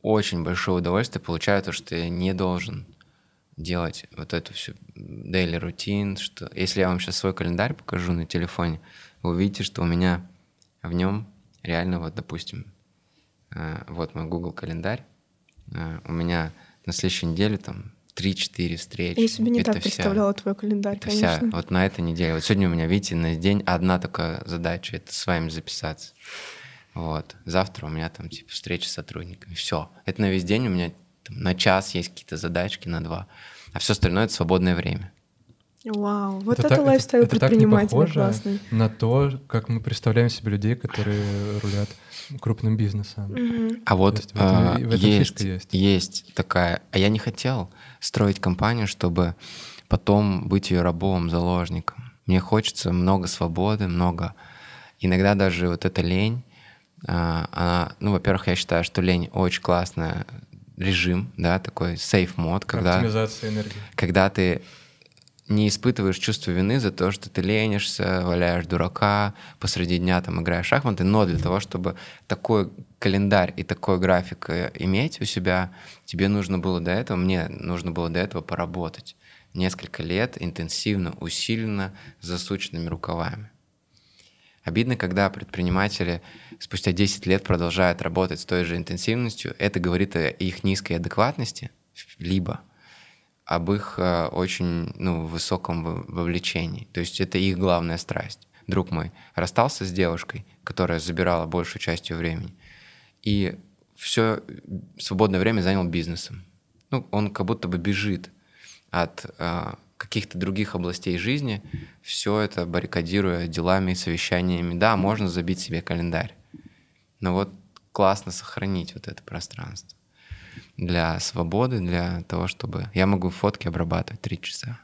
очень большое удовольствие получаю то, что я не должен делать вот эту всю daily рутин, что если я вам сейчас свой календарь покажу на телефоне, вы увидите, что у меня в нем реально вот, допустим, э, вот мой Google календарь, э, у меня на следующей неделе там 3-4 встречи. Я себе не это так вся, представляла твой календарь, это конечно. Вся, вот на этой неделе. Вот сегодня у меня, видите, на день одна такая задача — это с вами записаться. Вот. Завтра у меня там типа встреча с сотрудниками. Все. Это на весь день у меня там, на час есть какие-то задачки, на два. А все остальное — это свободное время. Вау, вот это, это лайфстайл это, предпринимателя это классный. на то, как мы представляем себе людей, которые рулят крупным бизнесом. Mm-hmm. А вот есть, в этом, а, в этом есть, есть. есть такая... А я не хотел строить компанию, чтобы потом быть ее рабом, заложником. Мне хочется много свободы, много... Иногда даже вот эта лень, а, она... Ну, во-первых, я считаю, что лень очень классный режим, да, такой safe мод, когда... Оптимизация энергии. Когда ты не испытываешь чувство вины за то, что ты ленишься, валяешь дурака, посреди дня там играешь в шахматы, но для того, чтобы такой календарь и такой график э, иметь у себя, тебе нужно было до этого, мне нужно было до этого поработать несколько лет интенсивно, усиленно, засученными рукавами. Обидно, когда предприниматели спустя 10 лет продолжают работать с той же интенсивностью. Это говорит о их низкой адекватности, либо об их э, очень ну, высоком вовлечении. То есть это их главная страсть. Друг мой расстался с девушкой, которая забирала большую часть ее времени, и все свободное время занял бизнесом. Ну, он как будто бы бежит от э, каких-то других областей жизни, все это баррикадируя делами, совещаниями. Да, можно забить себе календарь, но вот классно сохранить вот это пространство для свободы, для того, чтобы... Я могу фотки обрабатывать три часа.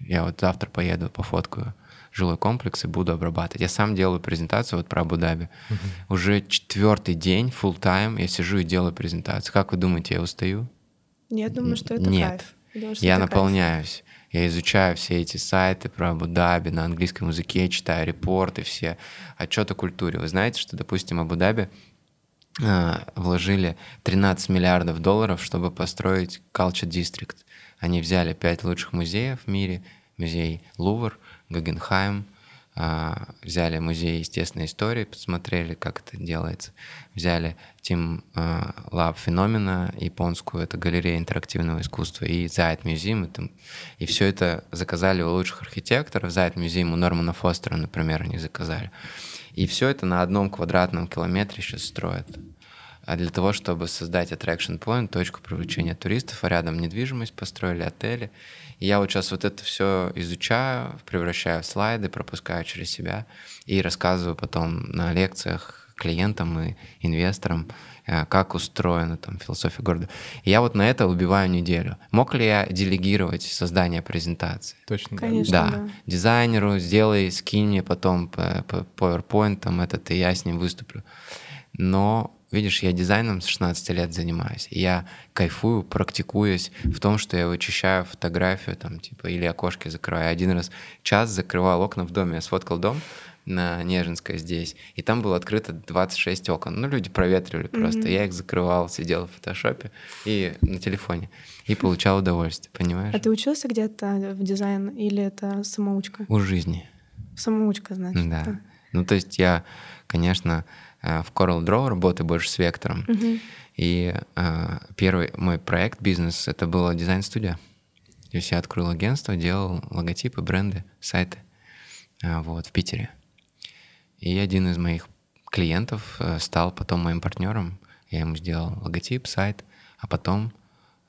Я вот завтра поеду, пофоткаю жилой комплекс и буду обрабатывать. Я сам делаю презентацию вот про Абу-Даби. Uh-huh. Уже четвертый день, full time я сижу и делаю презентацию. Как вы думаете, я устаю? Нет, думаю, что это Нет. кайф. Думаю, что я наполняюсь. Кайф. Я изучаю все эти сайты про Абу-Даби на английском языке, читаю репорты все, отчеты о культуре. Вы знаете, что, допустим, Абу-Даби Э, вложили 13 миллиардов долларов, чтобы построить Culture District. Они взяли пять лучших музеев в мире, музей Лувр, Гагенхайм, э, взяли музей естественной истории, посмотрели, как это делается, взяли Team э, Lab Феномена японскую, это галерея интерактивного искусства, и Зайт Музеум, и, и все это заказали у лучших архитекторов, Зайт Музеум у Нормана Фостера, например, они заказали. И все это на одном квадратном километре сейчас строят. А для того, чтобы создать attraction point, точку привлечения туристов, а рядом недвижимость построили, отели. И я вот сейчас вот это все изучаю, превращаю в слайды, пропускаю через себя и рассказываю потом на лекциях клиентам и инвесторам, э, как устроена там философия города. И я вот на это убиваю неделю. Мог ли я делегировать создание презентации? Точно, Конечно, да. да. Дизайнеру сделай, скинь мне потом по, по PowerPoint, там этот, и я с ним выступлю. Но Видишь, я дизайном с 16 лет занимаюсь. И я кайфую, практикуюсь в том, что я вычищаю фотографию, там, типа, или окошки закрываю. Один раз час закрывал окна в доме. Я сфоткал дом на Нежинской здесь, и там было открыто 26 окон. Ну, люди проветривали просто. Mm-hmm. Я их закрывал, сидел в фотошопе и на телефоне. И получал удовольствие, понимаешь? А ты учился где-то в дизайн или это самоучка? У жизни. Самоучка, значит. Да. да. Ну, то есть я, конечно, в Coral Draw работаю больше с вектором. Угу. И э, первый мой проект, бизнес, это была дизайн-студия. То есть я открыл агентство, делал логотипы, бренды, сайты э, вот, в Питере. И один из моих клиентов э, стал потом моим партнером. Я ему сделал логотип, сайт, а потом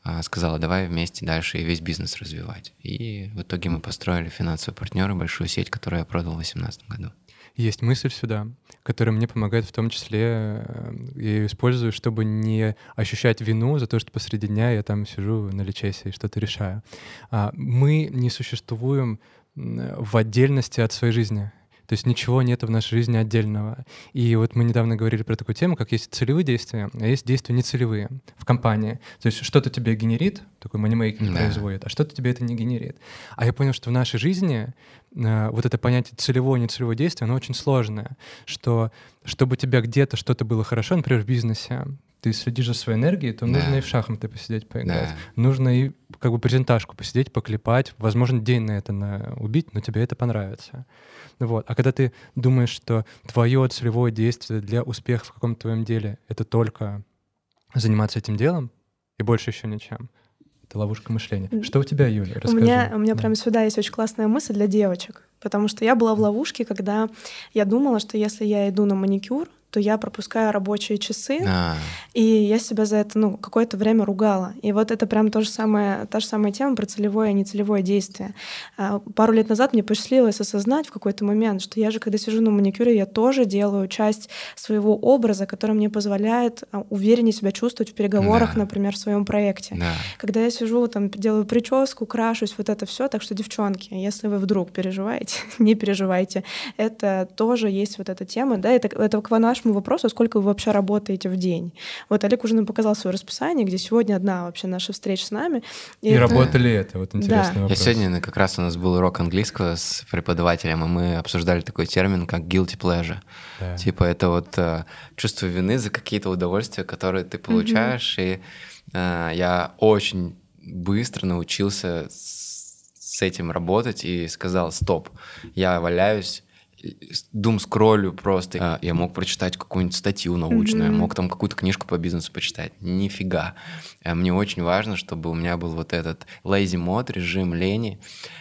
э, сказала, давай вместе дальше и весь бизнес развивать. И в итоге мы построили финансовые партнеры, большую сеть, которую я продал в 2018 году есть мысль сюда, которая мне помогает в том числе, э, я ее использую, чтобы не ощущать вину за то, что посреди дня я там сижу на лечесе и что-то решаю. А, мы не существуем в отдельности от своей жизни. То есть ничего нет в нашей жизни отдельного. И вот мы недавно говорили про такую тему, как есть целевые действия, а есть действия нецелевые в компании. То есть что-то тебе генерит, такой манимейкинг да. производит, а что-то тебе это не генерит. А я понял, что в нашей жизни э, вот это понятие целевое, нецелевое действие, оно очень сложное. Что чтобы у тебя где-то что-то было хорошо, например, в бизнесе, ты следишь за своей энергией, то да. нужно и в шахматы посидеть, поиграть. Да. Нужно и как бы презентажку посидеть, поклепать. Возможно, день на это на убить, но тебе это понравится. Вот. А когда ты думаешь, что твое целевое действие для успеха в каком-то твоем деле — это только заниматься этим делом и больше еще ничем, это ловушка мышления. Что у тебя, Юля? Расскажи. У меня, у меня да. прямо сюда есть очень классная мысль для девочек. Потому что я была в ловушке, когда я думала, что если я иду на маникюр, то я пропускаю рабочие часы, а. и я себя за это ну, какое-то время ругала. И вот это прям то же самое, та же самая тема про целевое и нецелевое действие. А, пару лет назад мне посчастливилось осознать в какой-то момент, что я же, когда сижу на маникюре, я тоже делаю часть своего образа, который мне позволяет а, увереннее себя чувствовать в переговорах, да. например, в своем проекте. Да. Когда я сижу, там, делаю прическу, крашусь, вот это все. Так что, девчонки, если вы вдруг переживаете, не переживайте. Это тоже есть вот эта тема, да, это, это к нашему вопросу, сколько вы вообще работаете в день. Вот Олег уже нам показал свое расписание, где сегодня одна вообще наша встреча с нами. И, и это... работали это? Вот интересный да. вопрос. Я сегодня как раз у нас был урок английского с преподавателем, и мы обсуждали такой термин, как guilty pleasure. Да. Типа это вот э, чувство вины за какие-то удовольствия, которые ты получаешь, mm-hmm. и э, я очень быстро научился с этим работать и сказал, стоп, я валяюсь дум скроллю просто. А, я мог прочитать какую-нибудь статью научную, mm-hmm. мог там какую-то книжку по бизнесу почитать. Нифига. А мне очень важно, чтобы у меня был вот этот lazy mode, режим лени,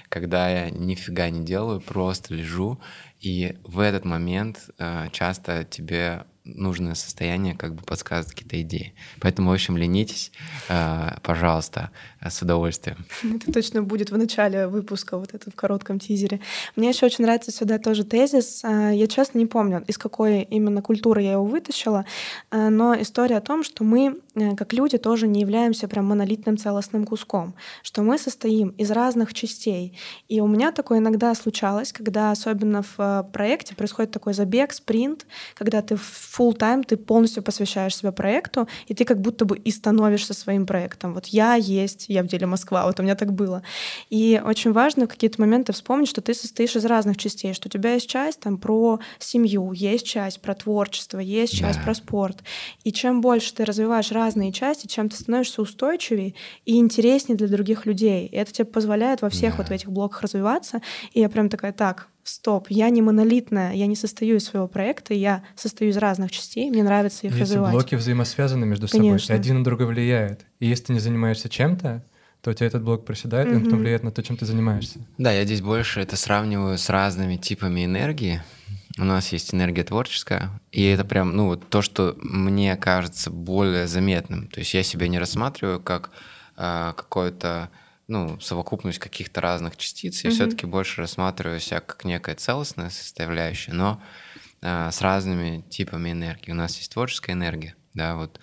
когда я нифига не делаю, просто лежу. И в этот момент а, часто тебе нужное состояние как бы подсказывает какие-то идеи. Поэтому, в общем, ленитесь, э, пожалуйста, э, с удовольствием. Это точно будет в начале выпуска, вот это в коротком тизере. Мне еще очень нравится сюда тоже тезис. Э, я честно не помню, из какой именно культуры я его вытащила, но история о том, что мы, как люди, тоже не являемся прям монолитным целостным куском, что мы состоим из разных частей. И у меня такое иногда случалось, когда особенно в проекте происходит такой забег, спринт, когда ты в full time ты полностью посвящаешь себя проекту, и ты как будто бы и становишься своим проектом. Вот я есть, я в деле Москва, вот у меня так было. И очень важно в какие-то моменты вспомнить, что ты состоишь из разных частей, что у тебя есть часть там про семью, есть часть про творчество, есть часть да. про спорт. И чем больше ты развиваешь разные части, чем ты становишься устойчивее и интереснее для других людей. И это тебе позволяет во всех да. вот в этих блоках развиваться. И я прям такая, так, стоп, я не монолитная, я не состою из своего проекта, я состою из разных частей, мне нравится их Эти развивать. блоки взаимосвязаны между Конечно. собой, и один на другой влияет. И если ты не занимаешься чем-то, то у тебя этот блок проседает, mm-hmm. и он потом влияет на то, чем ты занимаешься. Да, я здесь больше это сравниваю с разными типами энергии. У нас есть энергия творческая, и это прям, ну, вот то, что мне кажется более заметным. То есть я себя не рассматриваю как э, какое-то ну, совокупность каких-то разных частиц, я mm-hmm. все-таки больше рассматриваю себя как некая целостная составляющая, но э, с разными типами энергии. У нас есть творческая энергия, да, вот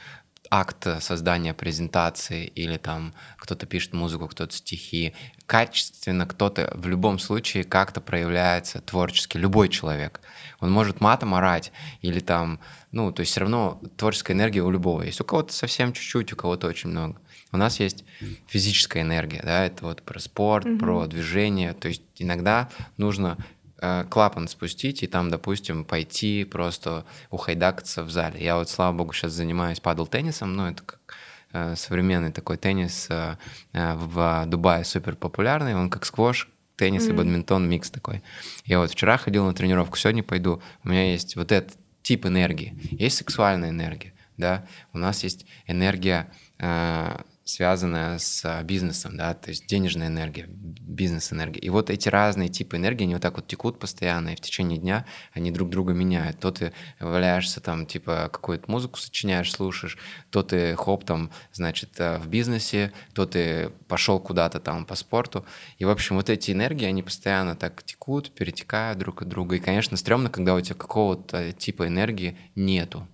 акт создания презентации или там кто-то пишет музыку, кто-то стихи. Качественно кто-то в любом случае как-то проявляется творчески, любой человек. Он может матом орать или там, ну, то есть все равно творческая энергия у любого есть. У кого-то совсем чуть-чуть, у кого-то очень много. У нас есть физическая энергия, да, это вот про спорт, угу. про движение. То есть иногда нужно э, клапан спустить и там, допустим, пойти просто ухайдакаться в зале. Я вот, слава богу, сейчас занимаюсь падл-теннисом, ну, это как э, современный такой теннис э, э в Дубае супер популярный, он как сквош, теннис mm-hmm. и бадминтон, микс такой. Я вот вчера ходил на тренировку, сегодня пойду. У меня есть вот этот тип энергии. Есть сексуальная энергия, да. У нас есть энергия э, связанная с а, бизнесом, да, то есть денежная энергия, бизнес-энергия. И вот эти разные типы энергии, они вот так вот текут постоянно, и в течение дня они друг друга меняют. То ты валяешься там, типа, какую-то музыку сочиняешь, слушаешь, то ты хоп там, значит, э, в бизнесе, то ты пошел куда-то там по спорту. И, в общем, вот эти энергии, они постоянно так текут, перетекают друг от друга. И, конечно, стрёмно, когда у тебя какого-то типа энергии нету.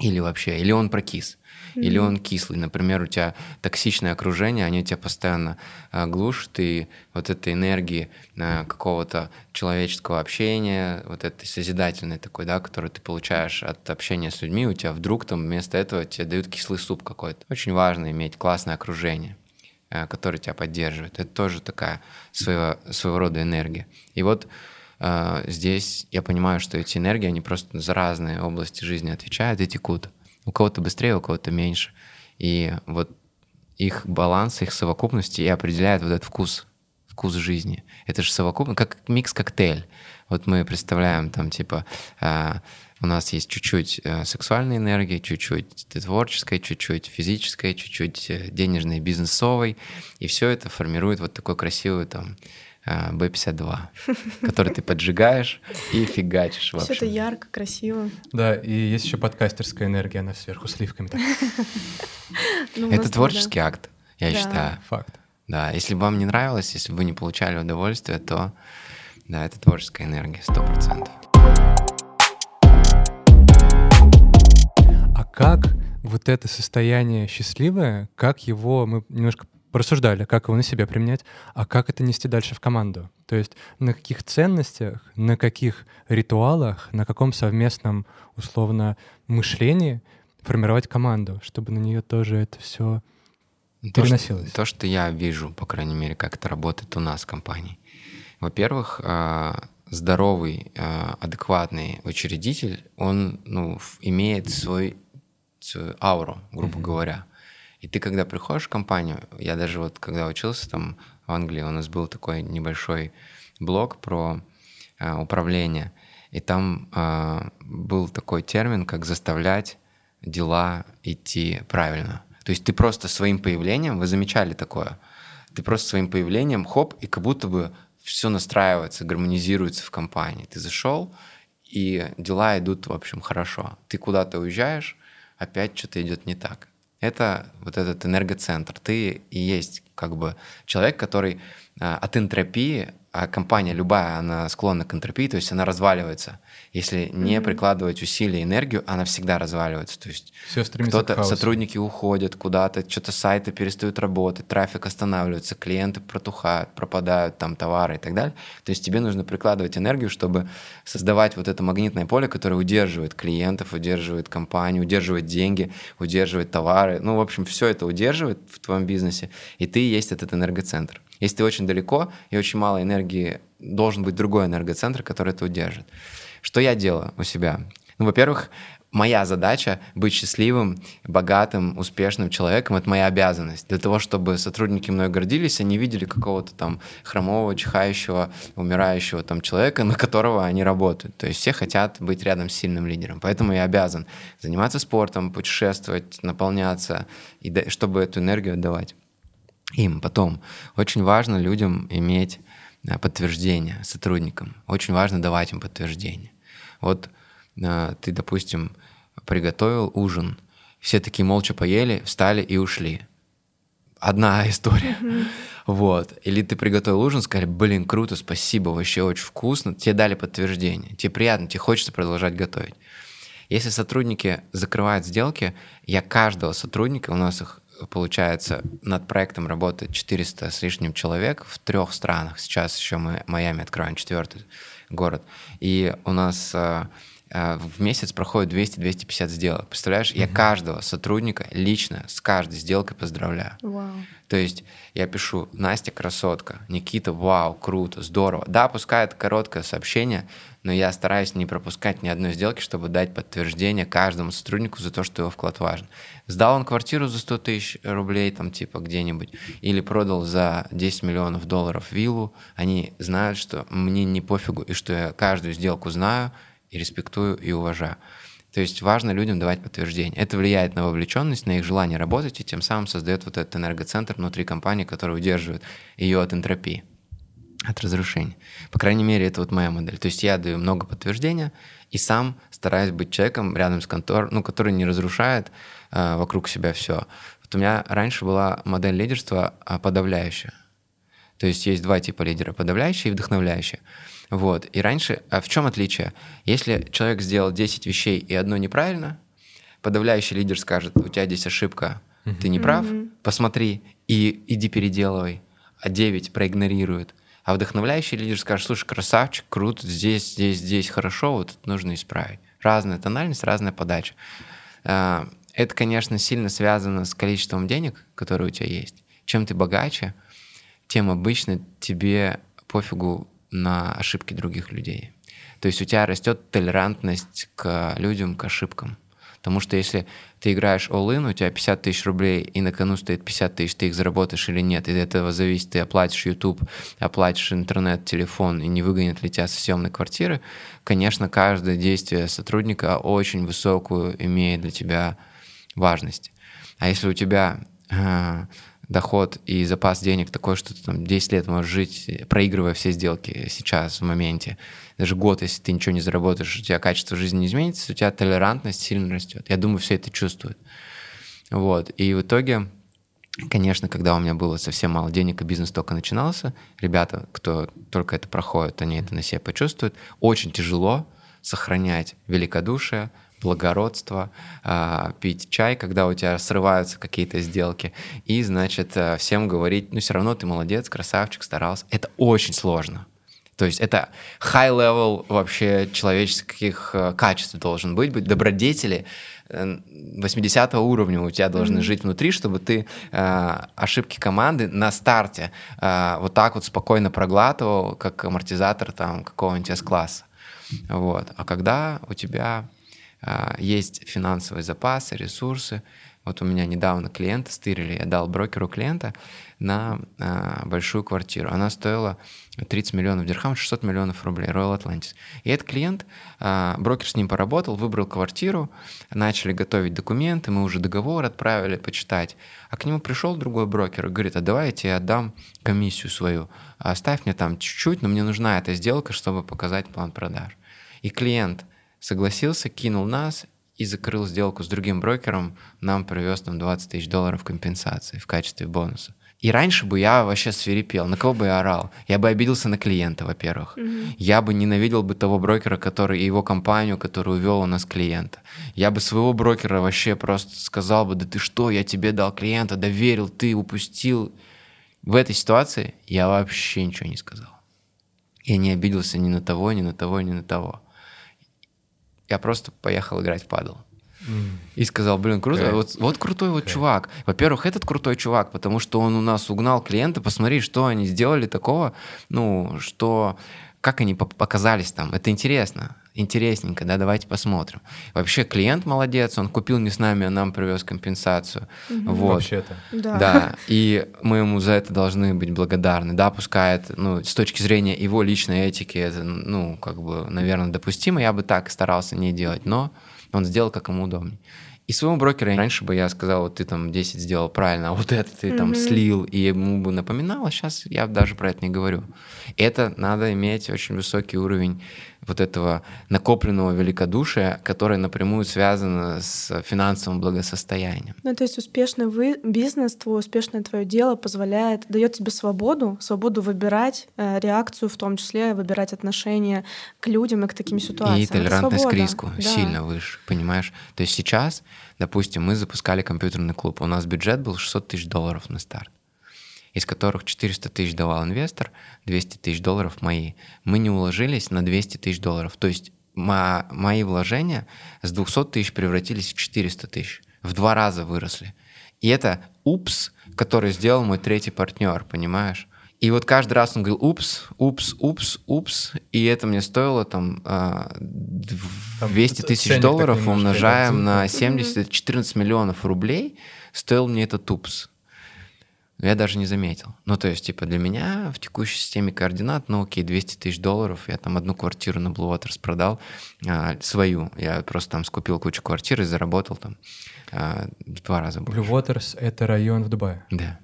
Или вообще, или он прокис или он кислый. Например, у тебя токсичное окружение, они тебя постоянно э, глушат, и вот этой энергии э, какого-то человеческого общения, вот этой созидательной такой, да, которую ты получаешь от общения с людьми, у тебя вдруг там вместо этого тебе дают кислый суп какой-то. Очень важно иметь классное окружение э, которое тебя поддерживает. Это тоже такая своего, своего рода энергия. И вот здесь я понимаю, что эти энергии, они просто за разные области жизни отвечают и текут. У кого-то быстрее, у кого-то меньше. И вот их баланс, их совокупности и определяет вот этот вкус, вкус жизни. Это же совокупно, как микс-коктейль. Вот мы представляем там типа э, у нас есть чуть-чуть э, сексуальной энергии, чуть-чуть творческой, чуть-чуть физической, чуть-чуть э, денежной, бизнесовой, и все это формирует вот такой красивый там B52, который ты поджигаешь и фигачишь вообще. Все это ярко, красиво. Да, и есть еще подкастерская энергия, она сверху сливками. Ну, это творческий акт, я считаю. Факт. Да, если бы вам не нравилось, если бы вы не получали удовольствие, то да, это творческая энергия, сто процентов. А как вот это состояние счастливое, как его мы немножко порассуждали, как его на себя применять, а как это нести дальше в команду. То есть на каких ценностях, на каких ритуалах, на каком совместном, условно, мышлении формировать команду, чтобы на нее тоже это все переносилось. То, что я вижу, по крайней мере, как это работает у нас в компании. Во-первых, а, здоровый, а, адекватный учредитель, он ну, имеет свой, свою ауру, грубо mm-hmm. говоря. И ты, когда приходишь в компанию, я даже вот когда учился там в Англии, у нас был такой небольшой блог про э, управление, и там э, был такой термин, как заставлять дела идти правильно. То есть ты просто своим появлением, вы замечали такое, ты просто своим появлением, хоп, и как будто бы все настраивается, гармонизируется в компании. Ты зашел, и дела идут, в общем, хорошо. Ты куда-то уезжаешь, опять что-то идет не так это вот этот энергоцентр. Ты и есть как бы человек, который а, от энтропии а компания любая, она склонна к энтропии, то есть она разваливается. Если не прикладывать усилия и энергию, она всегда разваливается. То есть кто-то, сотрудники уходят куда-то, что-то сайты перестают работать, трафик останавливается, клиенты протухают, пропадают там товары и так далее. То есть тебе нужно прикладывать энергию, чтобы создавать вот это магнитное поле, которое удерживает клиентов, удерживает компанию, удерживает деньги, удерживает товары. Ну, в общем, все это удерживает в твоем бизнесе, и ты есть этот энергоцентр. Если ты очень далеко и очень мало энергии, должен быть другой энергоцентр, который это удержит. Что я делаю у себя? Ну, во-первых, моя задача быть счастливым, богатым, успешным человеком — это моя обязанность. Для того, чтобы сотрудники мной гордились, они видели какого-то там хромого, чихающего, умирающего там человека, на которого они работают. То есть все хотят быть рядом с сильным лидером. Поэтому я обязан заниматься спортом, путешествовать, наполняться, и чтобы эту энергию отдавать им. Потом, очень важно людям иметь э, подтверждение сотрудникам. Очень важно давать им подтверждение. Вот э, ты, допустим, приготовил ужин, все такие молча поели, встали и ушли. Одна история. Mm-hmm. Вот. Или ты приготовил ужин, сказали, блин, круто, спасибо, вообще очень вкусно. Тебе дали подтверждение. Тебе приятно, тебе хочется продолжать готовить. Если сотрудники закрывают сделки, я каждого сотрудника, у нас их получается, над проектом работает 400 с лишним человек в трех странах. Сейчас еще мы Майами откроем четвертый город. И у нас э, э, в месяц проходит 200-250 сделок. Представляешь, я каждого сотрудника лично с каждой сделкой поздравляю. Вау. То есть я пишу, Настя красотка, Никита, вау, круто, здорово. Да, пускай это короткое сообщение, но я стараюсь не пропускать ни одной сделки, чтобы дать подтверждение каждому сотруднику за то, что его вклад важен. Сдал он квартиру за 100 тысяч рублей, там типа где-нибудь, или продал за 10 миллионов долларов виллу, они знают, что мне не пофигу, и что я каждую сделку знаю, и респектую, и уважаю. То есть важно людям давать подтверждение. Это влияет на вовлеченность, на их желание работать, и тем самым создает вот этот энергоцентр внутри компании, который удерживает ее от энтропии от разрушения. По крайней мере, это вот моя модель. То есть я даю много подтверждения и сам стараюсь быть человеком рядом с конторой, ну, который не разрушает э, вокруг себя все. Вот у меня раньше была модель лидерства а, подавляющая. То есть есть два типа лидера, подавляющий и вдохновляющий. Вот. И раньше, а в чем отличие? Если человек сделал 10 вещей и одно неправильно, подавляющий лидер скажет, у тебя здесь ошибка, ты не прав, посмотри и иди переделывай, а 9 проигнорирует. А вдохновляющий лидер скажет, слушай, красавчик, круто, здесь, здесь, здесь хорошо, вот это нужно исправить. Разная тональность, разная подача. А, это, конечно, сильно связано с количеством денег, которые у тебя есть. Чем ты богаче, тем обычно тебе пофигу на ошибки других людей. То есть у тебя растет толерантность к людям, к ошибкам. Потому что если ты играешь all-in, у тебя 50 тысяч рублей, и на кону стоит 50 тысяч, ты их заработаешь или нет, и от этого зависит, ты оплатишь YouTube, оплатишь интернет, телефон, и не выгонят ли тебя со съемной квартиры, конечно, каждое действие сотрудника очень высокую имеет для тебя важность. А если у тебя э, доход и запас денег такой, что ты там 10 лет можешь жить, проигрывая все сделки сейчас, в моменте, даже год, если ты ничего не заработаешь, у тебя качество жизни не изменится, у тебя толерантность сильно растет. Я думаю, все это чувствуют. Вот. И в итоге, конечно, когда у меня было совсем мало денег, и бизнес только начинался, ребята, кто только это проходит, они это на себе почувствуют. Очень тяжело сохранять великодушие, благородство, а, пить чай, когда у тебя срываются какие-то сделки, и, значит, э, всем говорить, ну, все равно ты молодец, красавчик, старался. Это очень сложно. То есть это high level вообще человеческих э, качеств должен быть, быть добродетели 80 э, уровня у тебя должны mm-hmm. жить внутри, чтобы ты э, ошибки команды на старте э, вот так вот спокойно проглатывал, как амортизатор там какого-нибудь S-класса. Вот. А когда у тебя э, есть финансовые запасы, ресурсы, вот у меня недавно клиента стырили, я дал брокеру клиента на э, большую квартиру. Она стоила 30 миллионов дирхам, 600 миллионов рублей, Royal Atlantis. И этот клиент, э, брокер с ним поработал, выбрал квартиру, начали готовить документы, мы уже договор отправили почитать. А к нему пришел другой брокер и говорит, а давай я тебе отдам комиссию свою, оставь мне там чуть-чуть, но мне нужна эта сделка, чтобы показать план продаж. И клиент согласился, кинул нас, и закрыл сделку с другим брокером, нам привез там 20 тысяч долларов компенсации в качестве бонуса. И раньше бы я вообще свирепел. На кого бы я орал? Я бы обиделся на клиента, во-первых. Mm-hmm. Я бы ненавидел бы того брокера, который и его компанию, который увел у нас клиента. Я бы своего брокера вообще просто сказал бы, да ты что, я тебе дал клиента, доверил, ты упустил. В этой ситуации я вообще ничего не сказал. Я не обиделся ни на того, ни на того, ни на того я просто поехал играть в падл. И сказал, блин, круто, вот, вот крутой вот чувак. Во-первых, этот крутой чувак, потому что он у нас угнал клиента, посмотри, что они сделали такого, ну, что, как они показались там, это интересно интересненько, да, давайте посмотрим. Вообще клиент молодец, он купил не с нами, а нам привез компенсацию. Угу. Вот. Вообще-то. Да. да. И мы ему за это должны быть благодарны. Да, пускай это, ну, с точки зрения его личной этики, это, ну, как бы, наверное, допустимо. Я бы так старался не делать, но он сделал, как ему удобнее. И своему брокеру раньше бы я сказал, вот ты там 10 сделал правильно, а вот это ты mm-hmm. там слил, и ему бы напоминал, а сейчас я даже про это не говорю. Это надо иметь очень высокий уровень вот этого накопленного великодушия, которое напрямую связано с финансовым благосостоянием. Ну, то есть успешный вы, бизнес, твой успешное твое дело позволяет, дает тебе свободу, свободу выбирать э, реакцию, в том числе выбирать отношения к людям и к таким ситуациям. И толерантность к риску да. сильно выше, понимаешь? То есть сейчас, допустим, мы запускали компьютерный клуб, у нас бюджет был 600 тысяч долларов на старт из которых 400 тысяч давал инвестор, 200 тысяч долларов мои. Мы не уложились на 200 тысяч долларов. То есть мо- мои вложения с 200 тысяч превратились в 400 тысяч. В два раза выросли. И это упс, который сделал мой третий партнер, понимаешь? И вот каждый раз он говорил упс, упс, упс, упс, и это мне стоило там а, 200 тысяч ценник долларов умножаем на 70, 14 миллионов рублей, стоил мне этот упс. Я даже не заметил. Ну, то есть, типа, для меня в текущей системе координат, ну, окей, 200 тысяч долларов, я там одну квартиру на Blue Waters продал, а, свою. Я просто там скупил кучу квартир и заработал там а, в два раза больше. Blue Waters — это район в Дубае. Да.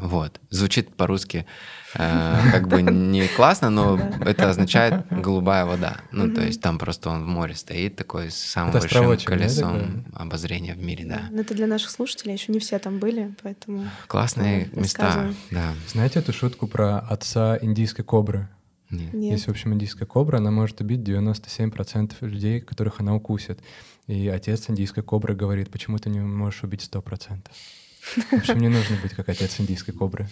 Вот. Звучит по-русски э, как бы не классно, но это означает голубая вода. Ну, то есть там просто он в море стоит, такой с самым Это большим да, колесом обозрения в мире, да. Но это для наших слушателей, еще не все там были, поэтому... Классные места, да. Знаете эту шутку про отца индийской кобры? Нет. Нет. Есть, в общем, индийская кобра, она может убить 97% людей, которых она укусит. И отец индийской кобры говорит, почему ты не можешь убить 100%? В общем, не нужно быть как отец индийской кобры.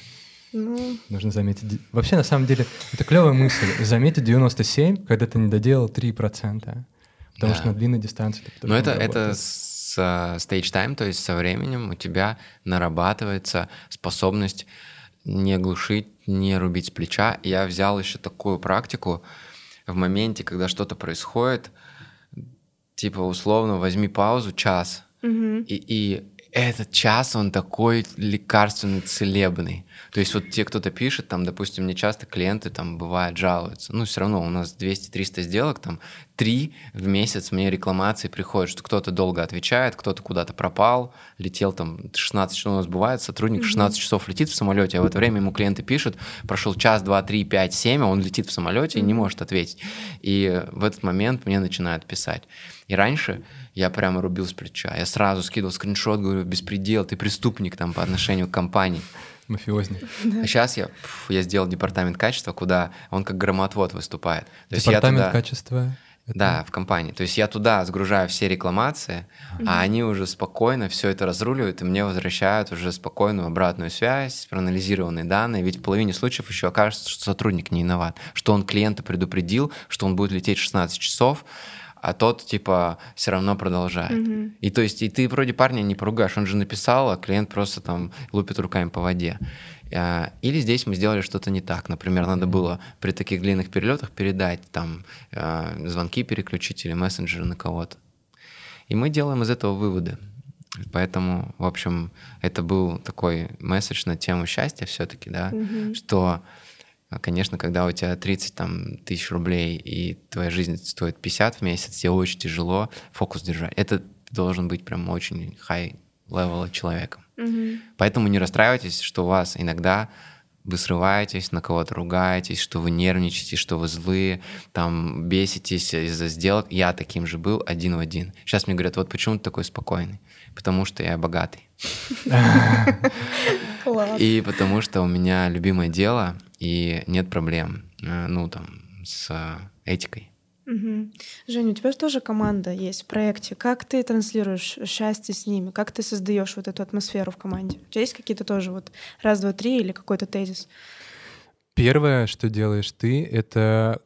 Ну, Нужно заметить... Вообще, на самом деле, это клевая мысль. Заметить 97, когда ты не доделал 3%. Потому Да. что на длинной дистанции ты Но это, это с stage time, то есть со временем у тебя нарабатывается способность не глушить, не рубить с плеча. Я взял еще такую практику в моменте, когда что-то происходит, типа условно возьми паузу час, мгм. и, и этот час, он такой лекарственный, целебный. То есть вот те, кто-то пишет, там, допустим, мне часто клиенты там бывает жалуются. Ну, все равно у нас 200-300 сделок, там, три в месяц мне рекламации приходят, что кто-то долго отвечает, кто-то куда-то пропал, летел там 16 часов, у нас бывает, сотрудник 16 часов летит в самолете, а в это время ему клиенты пишут, прошел час, два, три, пять, семь, а он летит в самолете и не может ответить. И в этот момент мне начинают писать. И раньше я прямо рубил с плеча. Я сразу скидывал скриншот, говорю, беспредел, ты преступник там по отношению к компании. Мафиозник. А сейчас я, пф, я сделал департамент качества, куда он как громотвод выступает. То Департамент туда- качества. Да, в компании. То есть я туда сгружаю все рекламации, а они уже спокойно все это разруливают и мне возвращают уже спокойную обратную связь, проанализированные данные. Ведь в половине случаев еще окажется, что сотрудник не виноват, что он клиента предупредил, что он будет лететь 16 часов, а тот типа все равно продолжает. Мгм. И то есть и ты вроде парня не поругаешь, он же написал, а клиент просто там лупит руками по воде. А, Или здесь мы сделали что-то не так. Например, надо было при таких длинных перелетах передать там а, звонки переключить или мессенджеры на кого-то. И мы делаем из этого выводы. Поэтому, в общем, это был такой месседж на тему счастья все-таки, да, Мгм. что, конечно, когда у тебя 30 там, тысяч рублей и твоя жизнь стоит 50 в месяц, тебе очень тяжело фокус держать. Это должен быть прям очень high level человеком. Мгм. Поэтому не расстраивайтесь, что у вас иногда вы срываетесь, на кого-то ругаетесь, что вы нервничаете, что вы злые, там беситесь из-за сделок. Я таким же был один в один. Сейчас мне говорят, вот почему ты такой спокойный? Потому что я богатый. И потому что у меня любимое дело, и нет проблем, э, ну, там, с э, этикой. Мгм. Женя, у тебя же тоже команда есть в проекте. Как ты транслируешь счастье с ними? Как ты создаешь вот эту атмосферу в команде? У тебя есть какие-то тоже вот раз, два, три или какой-то тезис? Первое, что делаешь ты, это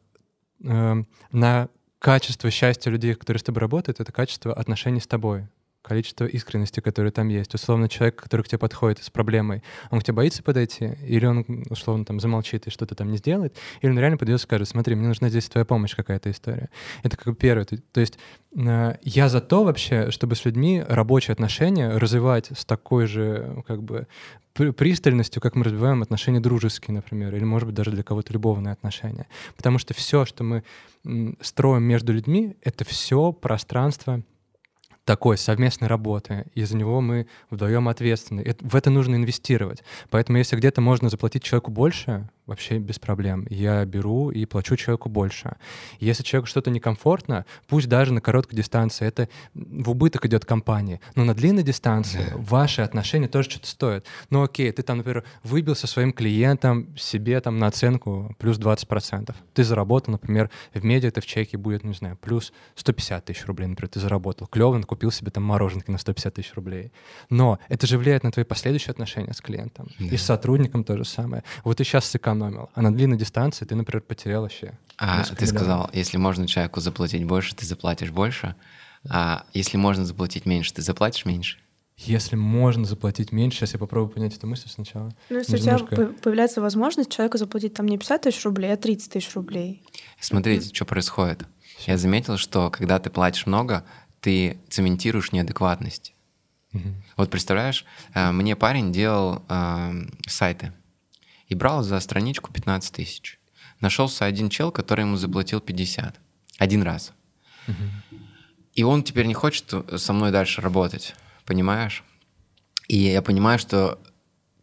э, на качество счастья людей, которые с тобой работают, это качество отношений с тобой количество искренности, которое там есть. Условно, человек, который к тебе подходит с проблемой, он к тебе боится подойти, или он, условно, там замолчит и что-то там не сделает, или он реально подойдет и скажет, смотри, мне нужна здесь твоя помощь, какая-то история. Это как бы первое. То, есть э, я за то вообще, чтобы с людьми рабочие отношения развивать с такой же, как бы, пр- пристальностью, как мы развиваем отношения дружеские, например, или, может быть, даже для кого-то любовные отношения. Потому что все, что мы строим между людьми, это все пространство такой совместной работы, и за него мы вдвоем ответственны. Это- в это нужно инвестировать. Поэтому если где-то можно заплатить человеку больше, вообще без проблем. Я беру и плачу человеку больше. Если человеку что-то некомфортно, пусть даже на короткой дистанции, это в убыток идет компании. Но на длинной дистанции ваши отношения тоже что-то стоят. Ну окей, ты там, например, выбил со своим клиентом себе там на оценку плюс 20%. Ты заработал, например, в медиа это в чеке будет, не знаю, плюс 150 тысяч рублей, например, ты заработал. Клево, купил себе там мороженки на 150 тысяч рублей. Но это же влияет на твои последующие отношения с клиентом. И с сотрудником то же самое. Вот ты сейчас сэкономил, а на длинной дистанции ты, например, потерял вообще А ты миллионов. сказал, если можно человеку заплатить больше, ты заплатишь больше. А если можно заплатить меньше, ты заплатишь меньше? Если можно заплатить меньше, сейчас я попробую понять эту мысль сначала. Ну, если у тебя Немножко. по- появляется возможность человеку заплатить там не 50 тысяч рублей, а 30 тысяч рублей. Смотрите, что происходит. Я заметил, что когда ты платишь много, ты цементируешь неадекватность. Мгм. Вот представляешь, э, мне парень делал э, сайты и брал за страничку 15 тысяч. Нашелся один чел, который ему заплатил 50. Один раз. И он теперь не хочет со мной дальше работать, понимаешь? И я понимаю, что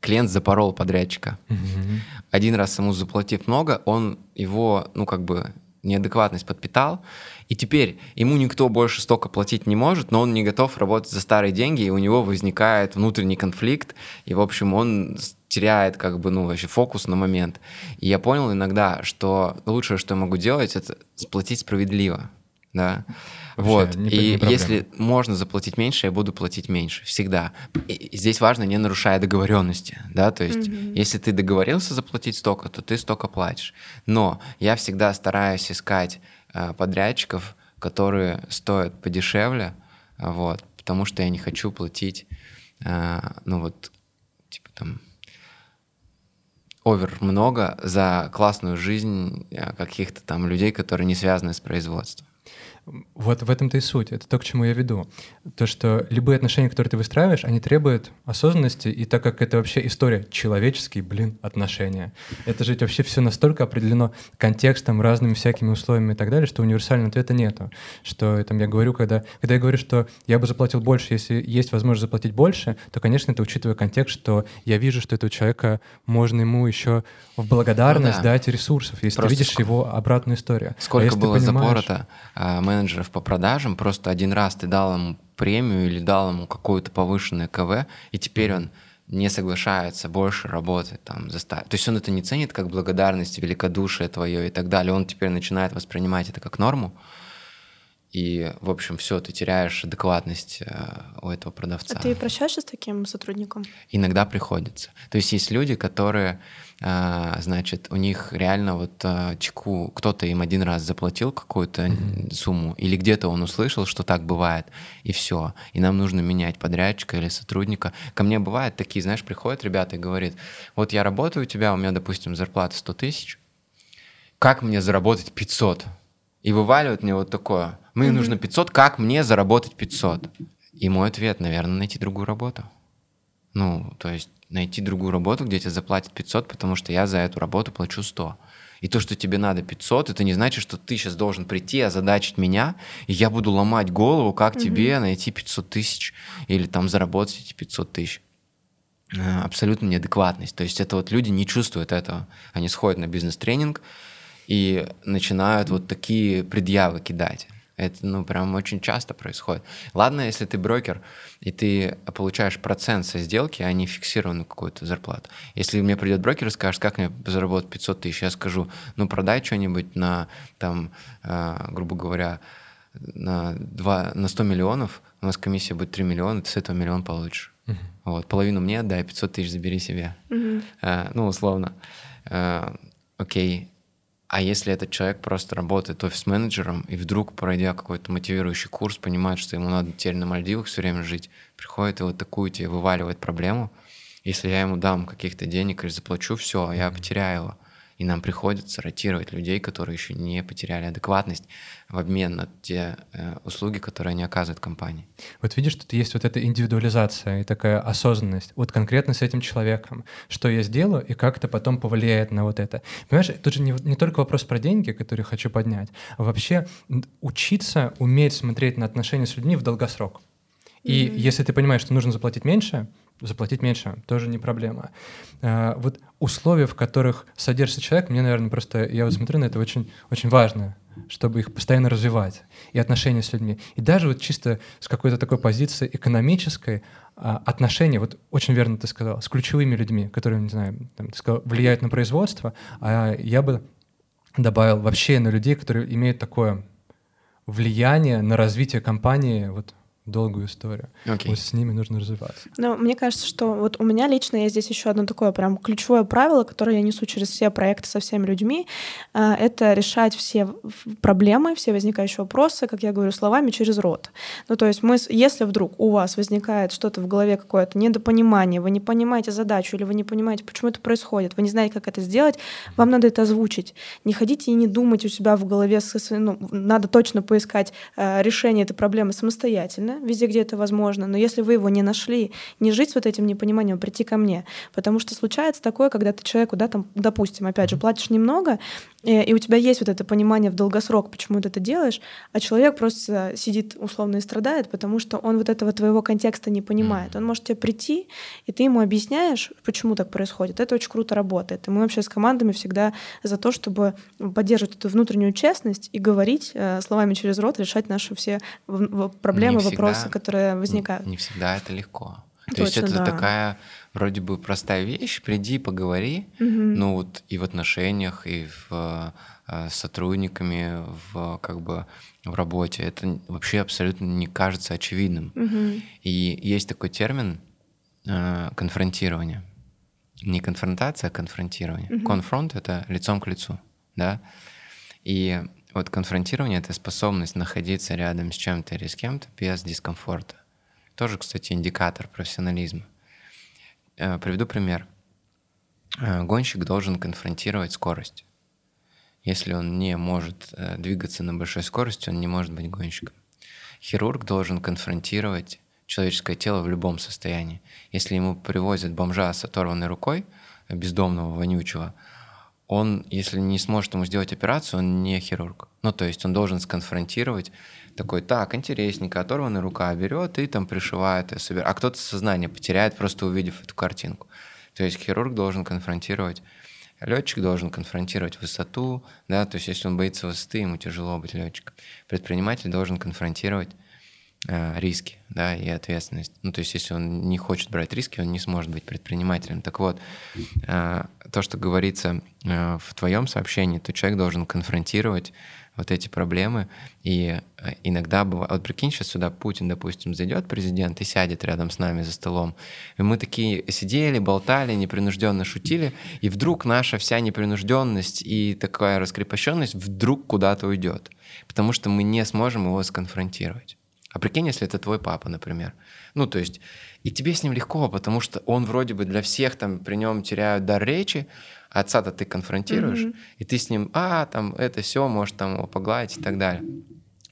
клиент запорол подрядчика. Один раз ему заплатив много, он его, ну, как бы, неадекватность подпитал, и теперь ему никто больше столько платить не может, но он не готов работать за старые деньги, и у него возникает внутренний конфликт, и, в общем, он теряет, как бы, ну, вообще фокус на момент. И я понял иногда, что лучшее, что я могу делать, это сплатить справедливо, да. Вообще, вот. не- не и проблема. если можно заплатить меньше, я буду платить меньше. Всегда. И- здесь важно, не нарушая договоренности. Да? То есть, Мгм. если ты договорился заплатить столько, то ты столько платишь. Но я всегда стараюсь искать э, подрядчиков, которые стоят подешевле, вот, потому что я не хочу платить, э, ну вот, типа там, овер много за классную жизнь э, каких-то там людей, которые не связаны с производством. Вот в этом-то и суть. Это то, к чему я веду. То, что любые отношения, которые ты выстраиваешь, они требуют осознанности, и так как это вообще история человеческие, блин, отношения. Это же вообще все настолько определено контекстом, разными всякими условиями и так далее, что универсального ответа нету. Что там я говорю, когда, когда я говорю, что я бы заплатил больше, если есть возможность заплатить больше, то, конечно, это учитывая контекст, что я вижу, что этого человека можно ему еще в благодарность Ну да. дать ресурсов, если Просто ты видишь ск- его обратную историю. А Сколько ты было понимаешь- запорото а, менеджеров по продажам, просто один раз ты дал ему премию или дал ему какое-то повышенное КВ, и теперь он не соглашается больше работать там за ста- То есть он это не ценит как благодарность, великодушие твое и так далее. Он теперь начинает воспринимать это как норму. И, в общем, все, ты теряешь адекватность э, у этого продавца. А ты прощаешься с таким сотрудником? Иногда приходится. То есть есть люди, которые, а, значит, у них реально вот а, чеку, кто-то им один раз заплатил какую-то сумму, или где-то он услышал, что так бывает, и все. И нам нужно менять подрядчика или сотрудника. Ко мне бывают такие, знаешь, приходят ребята и говорят, вот я работаю у тебя, у меня, допустим, зарплата 100 тысяч, как мне заработать 500? И вываливают мне вот такое. Мне нужно 500, как мне заработать 500? И мой ответ, наверное, найти другую работу. Ну, то есть найти другую работу, где тебе заплатят 500, потому что я за эту работу плачу 100. И то, что тебе надо 500, это не значит, что ты сейчас должен прийти, озадачить меня, и я буду ломать голову, как тебе найти 500 тысяч или там заработать эти 500 тысяч. Э, Абсолютно неадекватность. То есть это вот люди не чувствуют этого. Они сходят на бизнес-тренинг и начинают вот такие предъявы кидать. Это, ну, прям очень часто происходит. Ладно, если ты брокер, и ты получаешь процент со сделки, а не фиксированную какую-то зарплату. Если мне придет брокер и скажет, как мне заработать 500 тысяч, я скажу, ну, продай что-нибудь на, там, э, грубо говоря, на, 2, на 100 миллионов, у нас комиссия будет 3 миллиона, ты с этого миллион получишь. Вот, половину мне отдай, 500 тысяч забери себе. Э, ну, условно. Э, окей. А если этот человек просто работает офис-менеджером и вдруг, пройдя какой-то мотивирующий курс, понимает, что ему надо теперь на Мальдивах все время жить, приходит и вот такую тебе вываливает проблему, если я ему дам каких-то денег или заплачу, все, я потеряю его. И нам приходится ротировать людей, которые еще не потеряли адекватность в обмен на те э, услуги, которые они оказывают компании. Вот видишь, тут есть вот эта индивидуализация и такая осознанность. Вот конкретно с этим человеком. Что я сделаю и как это потом повлияет на вот это. Понимаешь, тут же не, не только вопрос про деньги, который хочу поднять, а вообще учиться уметь смотреть на отношения с людьми в долгосрок. И Мгм. если ты понимаешь, что нужно заплатить меньше, заплатить меньше тоже не проблема. А, вот условия, в которых содержится человек, мне, наверное, просто, я вот смотрю на это очень, очень важно, чтобы их постоянно развивать, и отношения с людьми. И даже вот чисто с какой-то такой позиции экономической а, отношения, вот очень верно ты сказал, с ключевыми людьми, которые, не знаю, там, ты сказал, влияют на производство, а я бы добавил вообще на людей, которые имеют такое влияние на развитие компании вот долгую историю. Окей. Вот с ними нужно развиваться. Но мне кажется, что вот у меня лично есть здесь еще одно такое прям ключевое правило, которое я несу через все проекты со всеми людьми. А, Это решать все проблемы, все возникающие вопросы, как я говорю, словами через рот. Ну, то есть мы, если вдруг у вас возникает что-то в голове, какое-то недопонимание, вы не понимаете задачу или вы не понимаете, почему это происходит, вы не знаете, как это сделать, вам надо это озвучить. Не ходите и не думать у себя в голове, ну, надо точно поискать э, решение этой проблемы самостоятельно, везде, где это возможно. Но если вы его не нашли, не жить с вот этим непониманием, а прийти ко мне. Потому что случается такое, когда ты человеку, да, там, допустим, опять же, платишь немного, э, и у тебя есть вот это понимание в долгосрок, почему ты это делаешь, а человек просто сидит условно и страдает, потому что он вот этого твоего контекста не понимает. Он может тебе прийти, и ты ему объясняешь, почему так происходит. Это очень круто работает. И мы вообще с командами всегда за то, чтобы поддерживать эту внутреннюю честность и говорить э, словами через рот, решать наши все проблемы, Не всегда. Вопросы, которые возникают. Не всегда это легко. То есть Точно, это да. такая вроде бы простая вещь, приди, поговори, Мгм. ну вот и в отношениях, и в, э, с сотрудниками, в как бы в работе. Это вообще абсолютно не кажется очевидным. Мгм. И есть такой термин э, конфронтирование. Не конфронтация, а конфронтирование. Мгм. Конфронт — это лицом к лицу, да? И вот конфронтирование — это способность находиться рядом с чем-то или с кем-то без дискомфорта. Тоже, кстати, индикатор профессионализма. Э, Приведу пример. Э, Гонщик должен конфронтировать скорость. Если он не может э, двигаться на большой скорости, он не может быть гонщиком. Хирург должен конфронтировать человеческое тело в любом состоянии. Если ему привозят бомжа с оторванной рукой, бездомного, вонючего, он, если не сможет ему сделать операцию, он не хирург. Ну, то есть он должен сконфронтировать такой, так, интересненько, оторванная рука берет и там пришивает, и собирает. а кто-то сознание потеряет, просто увидев эту картинку. То есть хирург должен конфронтировать, летчик должен конфронтировать высоту, да, то есть если он боится высоты, ему тяжело быть летчиком. Предприниматель должен конфронтировать риски, да, и ответственность. Ну, то есть, если он не хочет брать риски, он не сможет быть предпринимателем. Так вот, э, то, что говорится э, в твоем сообщении, то человек должен конфронтировать вот эти проблемы. И э, иногда бывает... Вот прикинь, сейчас сюда Путин, допустим, зайдет, президент, и сядет рядом с нами за столом. И мы такие сидели, болтали, непринужденно шутили, и вдруг наша вся непринужденность и такая раскрепощенность вдруг куда-то уйдет. Потому что мы не сможем его сконфронтировать. А прикинь, если это твой папа, например. Ну, то есть, и тебе с ним легко, потому что он вроде бы для всех там при нем теряют дар речи, а отца-то ты конфронтируешь, Мгм. и ты с ним, а, там, это все, может там его погладить и так далее.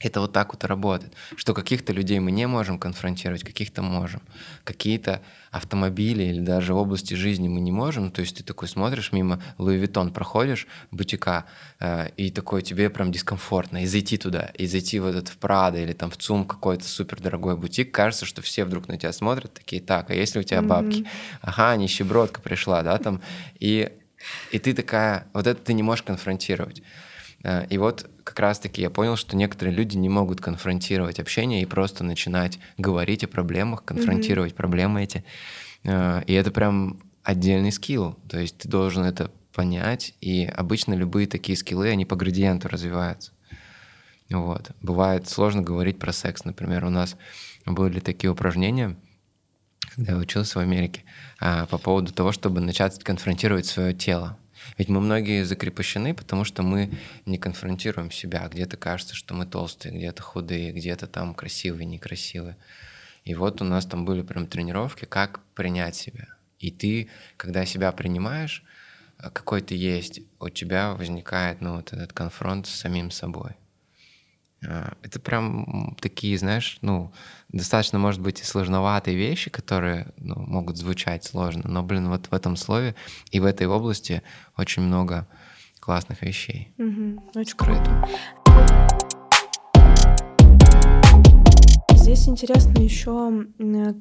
Это вот так вот работает, что каких-то людей мы не можем конфронтировать, каких-то можем. Какие-то автомобили или даже области жизни мы не можем. Ну, то есть ты такой смотришь мимо Луи Виттон, проходишь бутика, э, и такой тебе прям дискомфортно. И зайти туда, и зайти в этот в Прада или там в ЦУМ какой-то супер дорогой бутик, кажется, что все вдруг на тебя смотрят, такие, так, а если у тебя бабки? Ага, нищебродка пришла, да, там. И, и ты такая, вот это ты не можешь конфронтировать. Э, И вот как раз-таки я понял, что некоторые люди не могут конфронтировать общение и просто начинать говорить о проблемах, конфронтировать проблемы эти. Э, И это прям отдельный скилл. То есть ты должен это понять, и обычно любые такие скиллы, они по градиенту развиваются. Вот. Бывает сложно говорить про секс. Например, у нас были такие упражнения, когда я учился в Америке, а, по поводу того, чтобы начать конфронтировать свое тело. Ведь мы многие закрепощены, потому что мы не конфронтируем себя. Где-то кажется, что мы толстые, где-то худые, где-то там красивые, некрасивые. И вот у нас там были прям тренировки, как принять себя. И ты, когда себя принимаешь, а, какой ты есть, у тебя возникает ну, вот этот конфронт с самим собой. А, Это прям такие, знаешь, ну, достаточно, может быть, и сложноватые вещи, которые ну, могут звучать сложно, но, блин, вот в этом слове и в этой области очень много классных вещей. Мгм. Очень круто. Здесь интересно еще,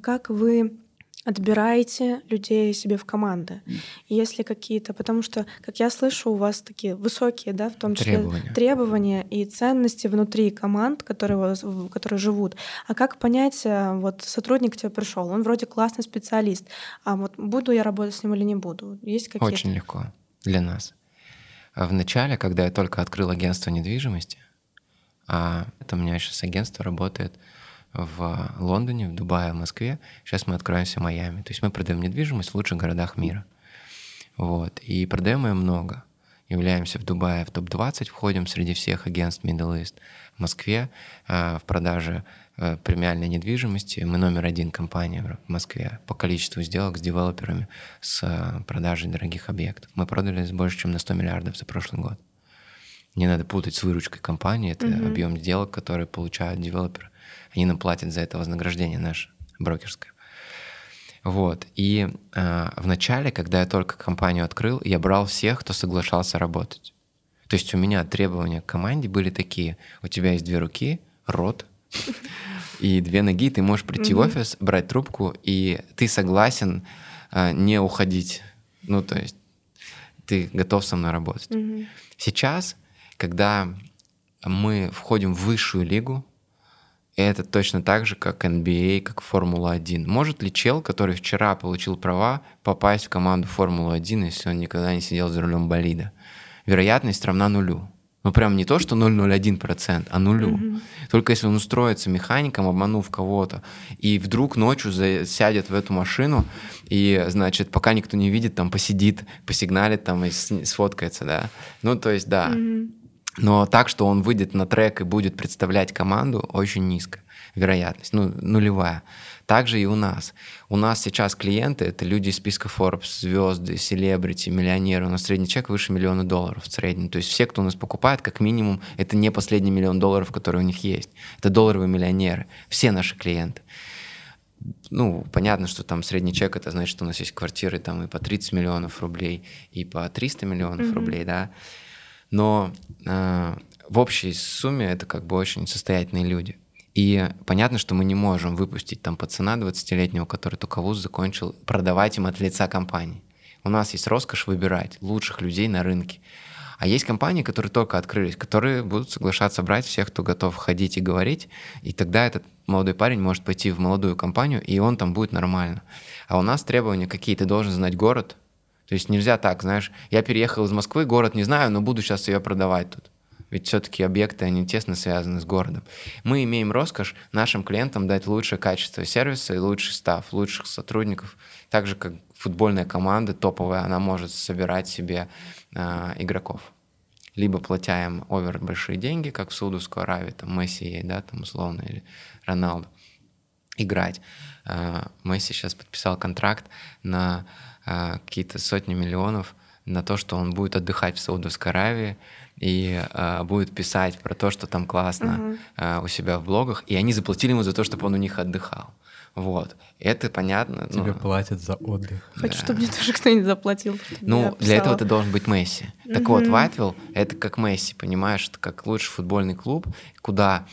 как вы отбираете людей себе в команды. Если какие-то, потому что, как я слышу, у вас такие высокие, да, в том числе Требования. требования и ценности внутри команд, которые, вас- которые живут. А как понять, э, вот сотрудник к тебе пришел, он вроде классный специалист, а вот буду я работать с ним или не буду? Есть какие-то? Очень легко для нас. А В начале, когда я только открыл агентство недвижимости, а это у меня сейчас агентство работает в Лондоне, в Дубае, в Москве. Сейчас мы откроемся в Майами. То есть мы продаем недвижимость в лучших городах мира. Вот. И продаем ее много. Являемся в Дубае в топ-20, входим среди всех агентств Middle East. В Москве э, в продаже э, премиальной недвижимости мы номер один компания в Москве по количеству сделок с девелоперами с э, продажей дорогих объектов. Мы продали больше, чем на 100 миллиардов за прошлый год. Не надо путать с выручкой компании. Это mm-hmm. объем сделок, которые получают девелоперы. Они нам платят за это вознаграждение наше брокерское. Вот. И э, в начале, когда я только компанию открыл, я брал всех, кто соглашался работать. То есть у меня требования к команде были такие. У тебя есть две руки, рот и две ноги. Ты можешь прийти в офис, брать трубку, и ты согласен э, не уходить. Ну, то есть ты готов со мной работать. Сейчас когда мы входим в высшую лигу, это точно так же, как NBA, как Формула-1. Может ли чел, который вчера получил права, попасть в команду Формулы-1, если он никогда не сидел за рулем болида? Вероятность равна нулю. Ну, прям не то, что 0,01%, а нулю. Mm-hmm. Только если он устроится механиком, обманув кого-то, и вдруг ночью сядет в эту машину, и, значит, пока никто не видит, там посидит, посигналит, там и сфоткается, да. Ну, то есть, да. Mm-hmm. Но так, что он выйдет на трек и будет представлять команду, очень низко вероятность, ну, нулевая. Также и у нас. У нас сейчас клиенты — это люди из списка Forbes, звезды, селебрити, миллионеры. У нас средний чек выше миллиона долларов в среднем. То есть все, кто у нас покупает, как минимум, это не последний миллион долларов, который у них есть. Это долларовые миллионеры. Все наши клиенты. Ну, понятно, что там средний чек, это значит, что у нас есть квартиры там и по 30 миллионов рублей, и по 300 миллионов mm-hmm. рублей, да но э, в общей сумме это как бы очень состоятельные люди. И понятно, что мы не можем выпустить там пацана 20-летнего, который только вуз закончил, продавать им от лица компании. У нас есть роскошь выбирать лучших людей на рынке. А есть компании, которые только открылись, которые будут соглашаться брать всех, кто готов ходить и говорить, и тогда этот молодой парень может пойти в молодую компанию, и он там будет нормально. А у нас требования какие? Ты должен знать город, то есть нельзя так, знаешь, я переехал из Москвы, город не знаю, но буду сейчас ее продавать тут. Ведь все-таки объекты, они тесно связаны с городом. Мы имеем роскошь нашим клиентам дать лучшее качество сервиса и лучший став, лучших сотрудников. Так же, как футбольная команда топовая, она может собирать себе э, игроков. Либо платя им овер большие деньги, как в Саудовской Аравии, там Месси, да, там условно, или Роналду, играть. Э, Месси сейчас подписал контракт на какие-то сотни миллионов на то, что он будет отдыхать в Саудовской Аравии и э, будет писать про то, что там классно uh-huh. э, у себя в блогах, и они заплатили ему за то, чтобы он у них отдыхал. Вот. Это понятно. Тебе ну, платят за отдых. Хочу, да. чтобы мне тоже кто-нибудь заплатил. Ну, для этого ты должен быть Месси. Mm-hmm. Так вот, Вайтвилл — это как Месси, понимаешь? Это как лучший футбольный клуб, куда,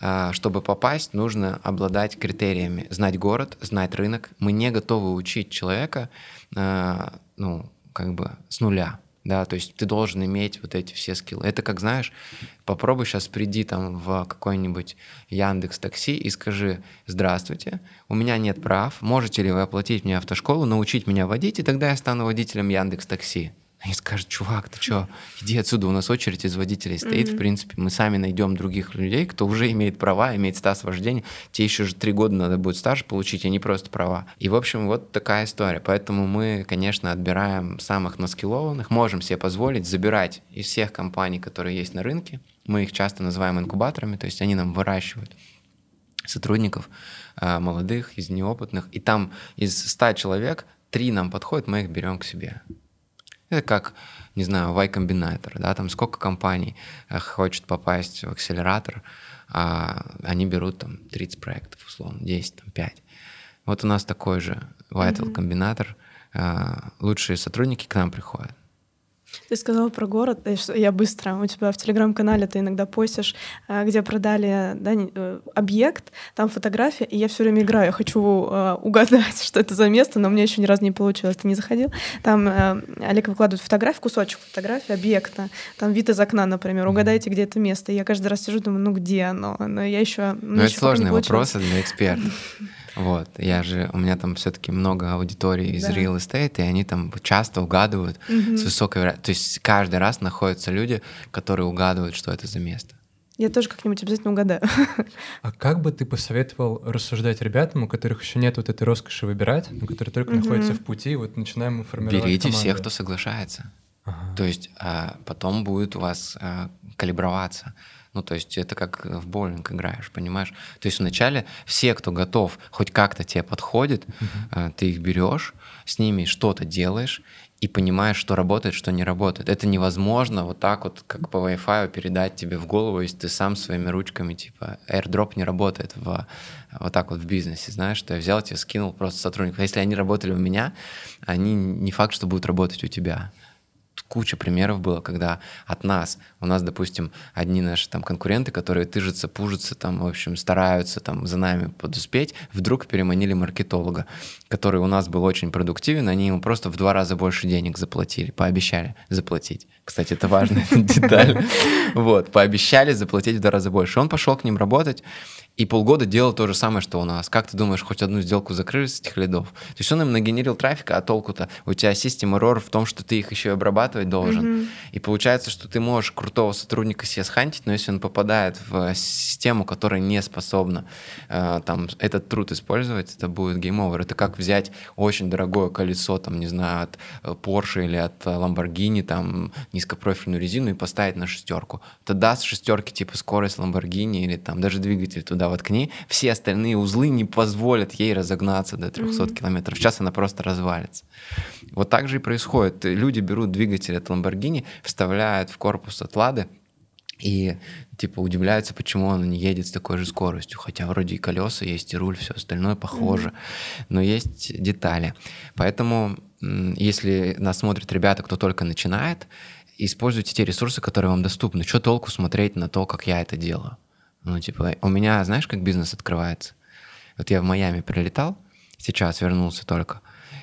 э, чтобы попасть, нужно обладать критериями. Знать город, знать рынок. Мы не готовы учить человека Э, ну, как бы с нуля, да, то есть ты должен иметь вот эти все скиллы. Это как, знаешь, попробуй сейчас приди там в какой-нибудь Яндекс Такси и скажи, здравствуйте, у меня нет прав, можете ли вы оплатить мне автошколу, научить меня водить, и тогда я стану водителем Яндекс Такси. Они скажут, чувак, ты что, иди отсюда, у нас очередь из водителей стоит, mm-hmm. в принципе, мы сами найдем других людей, кто уже имеет права, имеет стаж вождения, тебе еще же три года надо будет стаж получить, а не просто права. И, в общем, вот такая история. Поэтому мы, конечно, отбираем самых наскиллованных, можем себе позволить забирать из всех компаний, которые есть на рынке, мы их часто называем инкубаторами, то есть они нам выращивают сотрудников а, молодых, из неопытных, и там из 100 человек три нам подходят, мы их берем к себе. Это как, не знаю, Y-комбинатор, да, там сколько компаний э, хочет попасть в акселератор, а они берут там 30 проектов, условно, 10, там 5. Вот у нас такой же Vital комбинатор, mm-hmm. лучшие сотрудники к нам приходят. Ты сказала про город, я быстро. У тебя в телеграм-канале ты иногда постишь, э, где продали да, э, объект, там фотография, и я все время играю. Я хочу угадать, что это за место, но мне еще ни разу не получилось. Ты не заходил? Там Олег выкладывает фотографию, кусочек фотографии объекта, там вид из окна, например. Угадайте, где это место. И я каждый раз сижу, думаю, ну где оно? Но я еще. Ну, это сложные вопросы для экспертов. Вот, я же, у меня там все-таки много аудитории из да. real estate, и они там часто угадывают угу. с высокой вероятностью. То есть каждый раз находятся люди, которые угадывают, что это за место. Я тоже как-нибудь обязательно угадаю. А как бы ты посоветовал рассуждать ребятам, у которых еще нет вот этой роскоши выбирать, но которые только находятся в пути, вот начинаем формировать Берите команду. всех, кто соглашается. Ага. То есть а, потом будет у вас а, калиброваться. Ну, то есть это как в боулинг играешь, понимаешь? То есть вначале все, кто готов, хоть как-то тебе подходит, uh-huh. ты их берешь, с ними что-то делаешь, и понимаешь, что работает, что не работает. Это невозможно вот так вот, как по Wi-Fi передать тебе в голову, если ты сам своими ручками, типа, AirDrop не работает в, вот так вот в бизнесе, знаешь, что я взял тебе, скинул просто сотрудников. Если они работали у меня, они не факт, что будут работать у тебя куча примеров было, когда от нас, у нас, допустим, одни наши там конкуренты, которые тыжатся, пужатся, там, в общем, стараются там за нами подуспеть, вдруг переманили маркетолога, который у нас был очень продуктивен, они ему просто в два раза больше денег заплатили, пообещали заплатить. Кстати, это важная деталь. Вот, пообещали заплатить в два раза больше. Он пошел к ним работать, и полгода делал то же самое, что у нас. Как ты думаешь, хоть одну сделку закрыли с этих лидов? То есть он им нагенерил трафика, а толку-то? У тебя система error в том, что ты их еще и обрабатывать должен. Mm-hmm. И получается, что ты можешь крутого сотрудника себе схантить, но если он попадает в систему, которая не способна э, там, этот труд использовать, это будет game over. Это как взять очень дорогое колесо, там, не знаю, от э, Porsche или от Lamborghini, там, низкопрофильную резину и поставить на шестерку. Это даст шестерки типа скорость Lamborghini или там даже двигатель туда туда воткни, все остальные узлы не позволят ей разогнаться до 300 mm-hmm. км в час, она просто развалится. Вот так же и происходит. Люди берут двигатель от Lamborghini, вставляют в корпус от Лады, и типа удивляются, почему он не едет с такой же скоростью, хотя вроде и колеса есть, и руль, все остальное похоже, mm-hmm. но есть детали. Поэтому, если нас смотрят ребята, кто только начинает, используйте те ресурсы, которые вам доступны. Что толку смотреть на то, как я это делаю? Ну, типа, у меня, знаешь, как бизнес открывается? Вот я в Майами прилетал, сейчас вернулся только.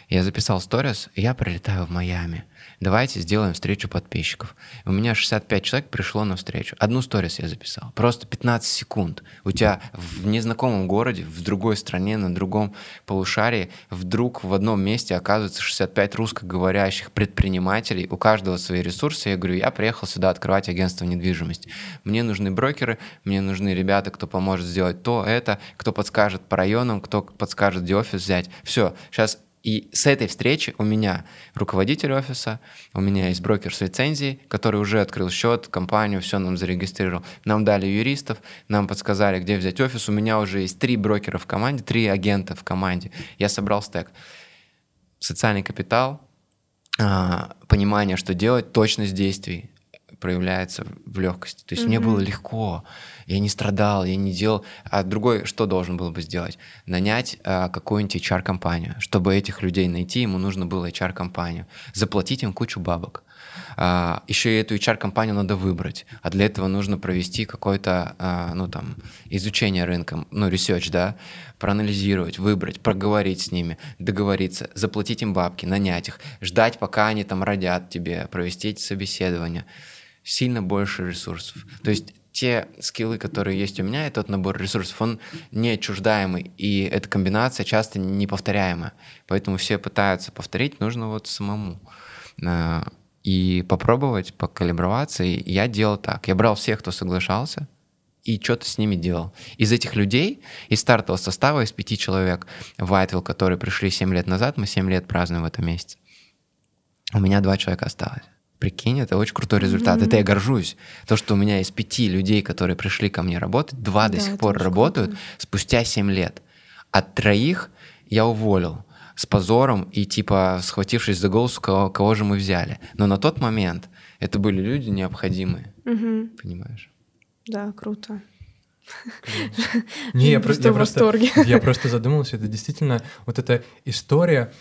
Я записал сторис, и я прилетаю в Майами давайте сделаем встречу подписчиков. У меня 65 человек пришло на встречу. Одну сторис я записал. Просто 15 секунд. У тебя в незнакомом городе, в другой стране, на другом полушарии вдруг в одном месте оказывается 65 русскоговорящих предпринимателей. У каждого свои ресурсы. Я говорю, я приехал сюда открывать агентство недвижимости. Мне нужны брокеры, мне нужны ребята, кто поможет сделать то, это, кто подскажет по районам, кто подскажет, где офис взять. Все, сейчас и с этой встречи у меня руководитель офиса, у меня есть брокер с лицензией, который уже открыл счет, компанию, все нам зарегистрировал. Нам дали юристов, нам подсказали, где взять офис. У меня уже есть три брокера в команде, три агента в команде. Я собрал стек. Социальный капитал, а, понимание, что делать, точность действий проявляется в легкости. То есть mm-hmm. мне было легко я не страдал, я не делал. А другой что должен был бы сделать? Нанять а, какую-нибудь HR-компанию. Чтобы этих людей найти, ему нужно было HR-компанию. Заплатить им кучу бабок. А, еще и эту HR-компанию надо выбрать. А для этого нужно провести какое-то, а, ну там, изучение рынка, ну, research, да, проанализировать, выбрать, проговорить с ними, договориться, заплатить им бабки, нанять их, ждать, пока они там родят тебе, провести эти собеседования сильно больше ресурсов. То есть те скиллы, которые есть у меня, и тот набор ресурсов, он не отчуждаемый, и эта комбинация часто неповторяемая. Поэтому все пытаются повторить, нужно вот самому. А, и попробовать, покалиброваться. И я делал так. Я брал всех, кто соглашался, и что-то с ними делал. Из этих людей, из стартового состава, из пяти человек в Whiteville, которые пришли 7 лет назад, мы 7 лет празднуем в этом месяце, у меня два человека осталось. Прикинь, это очень крутой результат. Mm-hmm. Это я горжусь. То, что у меня из пяти людей, которые пришли ко мне работать, два да, до сих пор работают круто. спустя семь лет. От троих я уволил с позором и типа схватившись за голос, кого, кого же мы взяли. Но на тот момент это были люди необходимые. Угу. Понимаешь? Да, круто. Не, я просто, я, просто, я просто задумался, это действительно вот эта история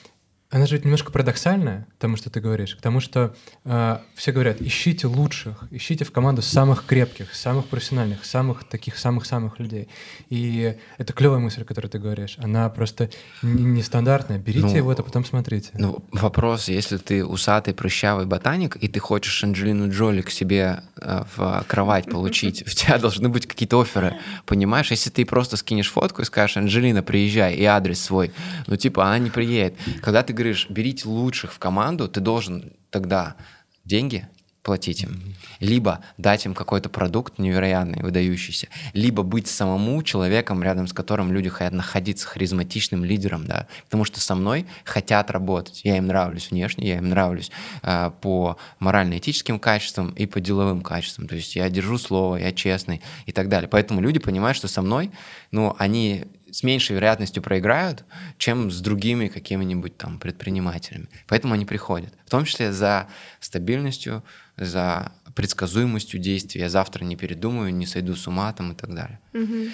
она же немножко парадоксальная, тому, что ты говоришь, потому что э, все говорят, ищите лучших, ищите в команду самых крепких, самых профессиональных, самых таких самых-самых людей. И это клевая мысль, которую ты говоришь. Она просто нестандартная. Берите ну, его, а потом смотрите. Ну, вопрос, если ты усатый, прыщавый ботаник, и ты хочешь Анджелину Джоли к себе э, в кровать получить, у тебя должны быть какие-то оферы, понимаешь? Если ты просто скинешь фотку и скажешь, Анджелина, приезжай, и адрес свой, ну, типа, она не приедет. Когда ты говоришь, берите лучших в команду, ты должен тогда деньги платить им. Либо дать им какой-то продукт невероятный, выдающийся. Либо быть самому человеком, рядом с которым люди хотят находиться, харизматичным лидером, да. Потому что со мной хотят работать. Я им нравлюсь внешне, я им нравлюсь э, по морально-этическим качествам и по деловым качествам. То есть я держу слово, я честный и так далее. Поэтому люди понимают, что со мной, ну, они с меньшей вероятностью проиграют, чем с другими какими-нибудь там предпринимателями. Поэтому они приходят. В том числе за стабильностью, за предсказуемостью действий. Я завтра не передумаю, не сойду с ума там и так далее. Мгм.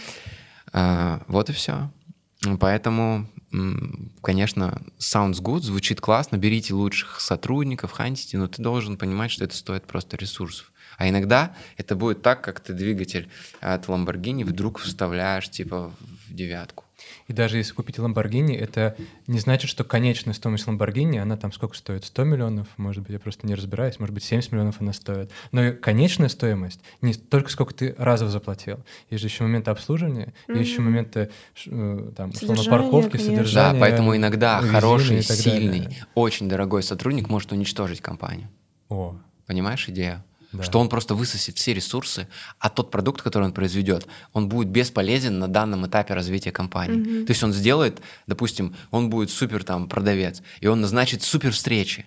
А, вот и все. Поэтому, конечно, sounds good, звучит классно, берите лучших сотрудников, хантите, но ты должен понимать, что это стоит просто ресурсов. А иногда это будет так, как ты двигатель от Lamborghini вдруг вставляешь типа в девятку. И даже если купить Lamborghini, это не значит, что конечная стоимость Lamborghini, она там сколько стоит? 100 миллионов, может быть, я просто не разбираюсь, может быть, 70 миллионов она стоит. Но и конечная стоимость не только сколько ты разово заплатил. Есть же еще моменты обслуживания, есть еще моменты э, там, условно, Содержание, парковки, конечно. содержания. Да, поэтому иногда хороший, сильный, далее. очень дорогой сотрудник может уничтожить компанию. О, Понимаешь идею? Да. Что он просто высосет все ресурсы, а тот продукт, который он произведет, он будет бесполезен на данном этапе развития компании. Мгм. То есть он сделает, допустим, он будет супер там продавец, и он назначит супер встречи.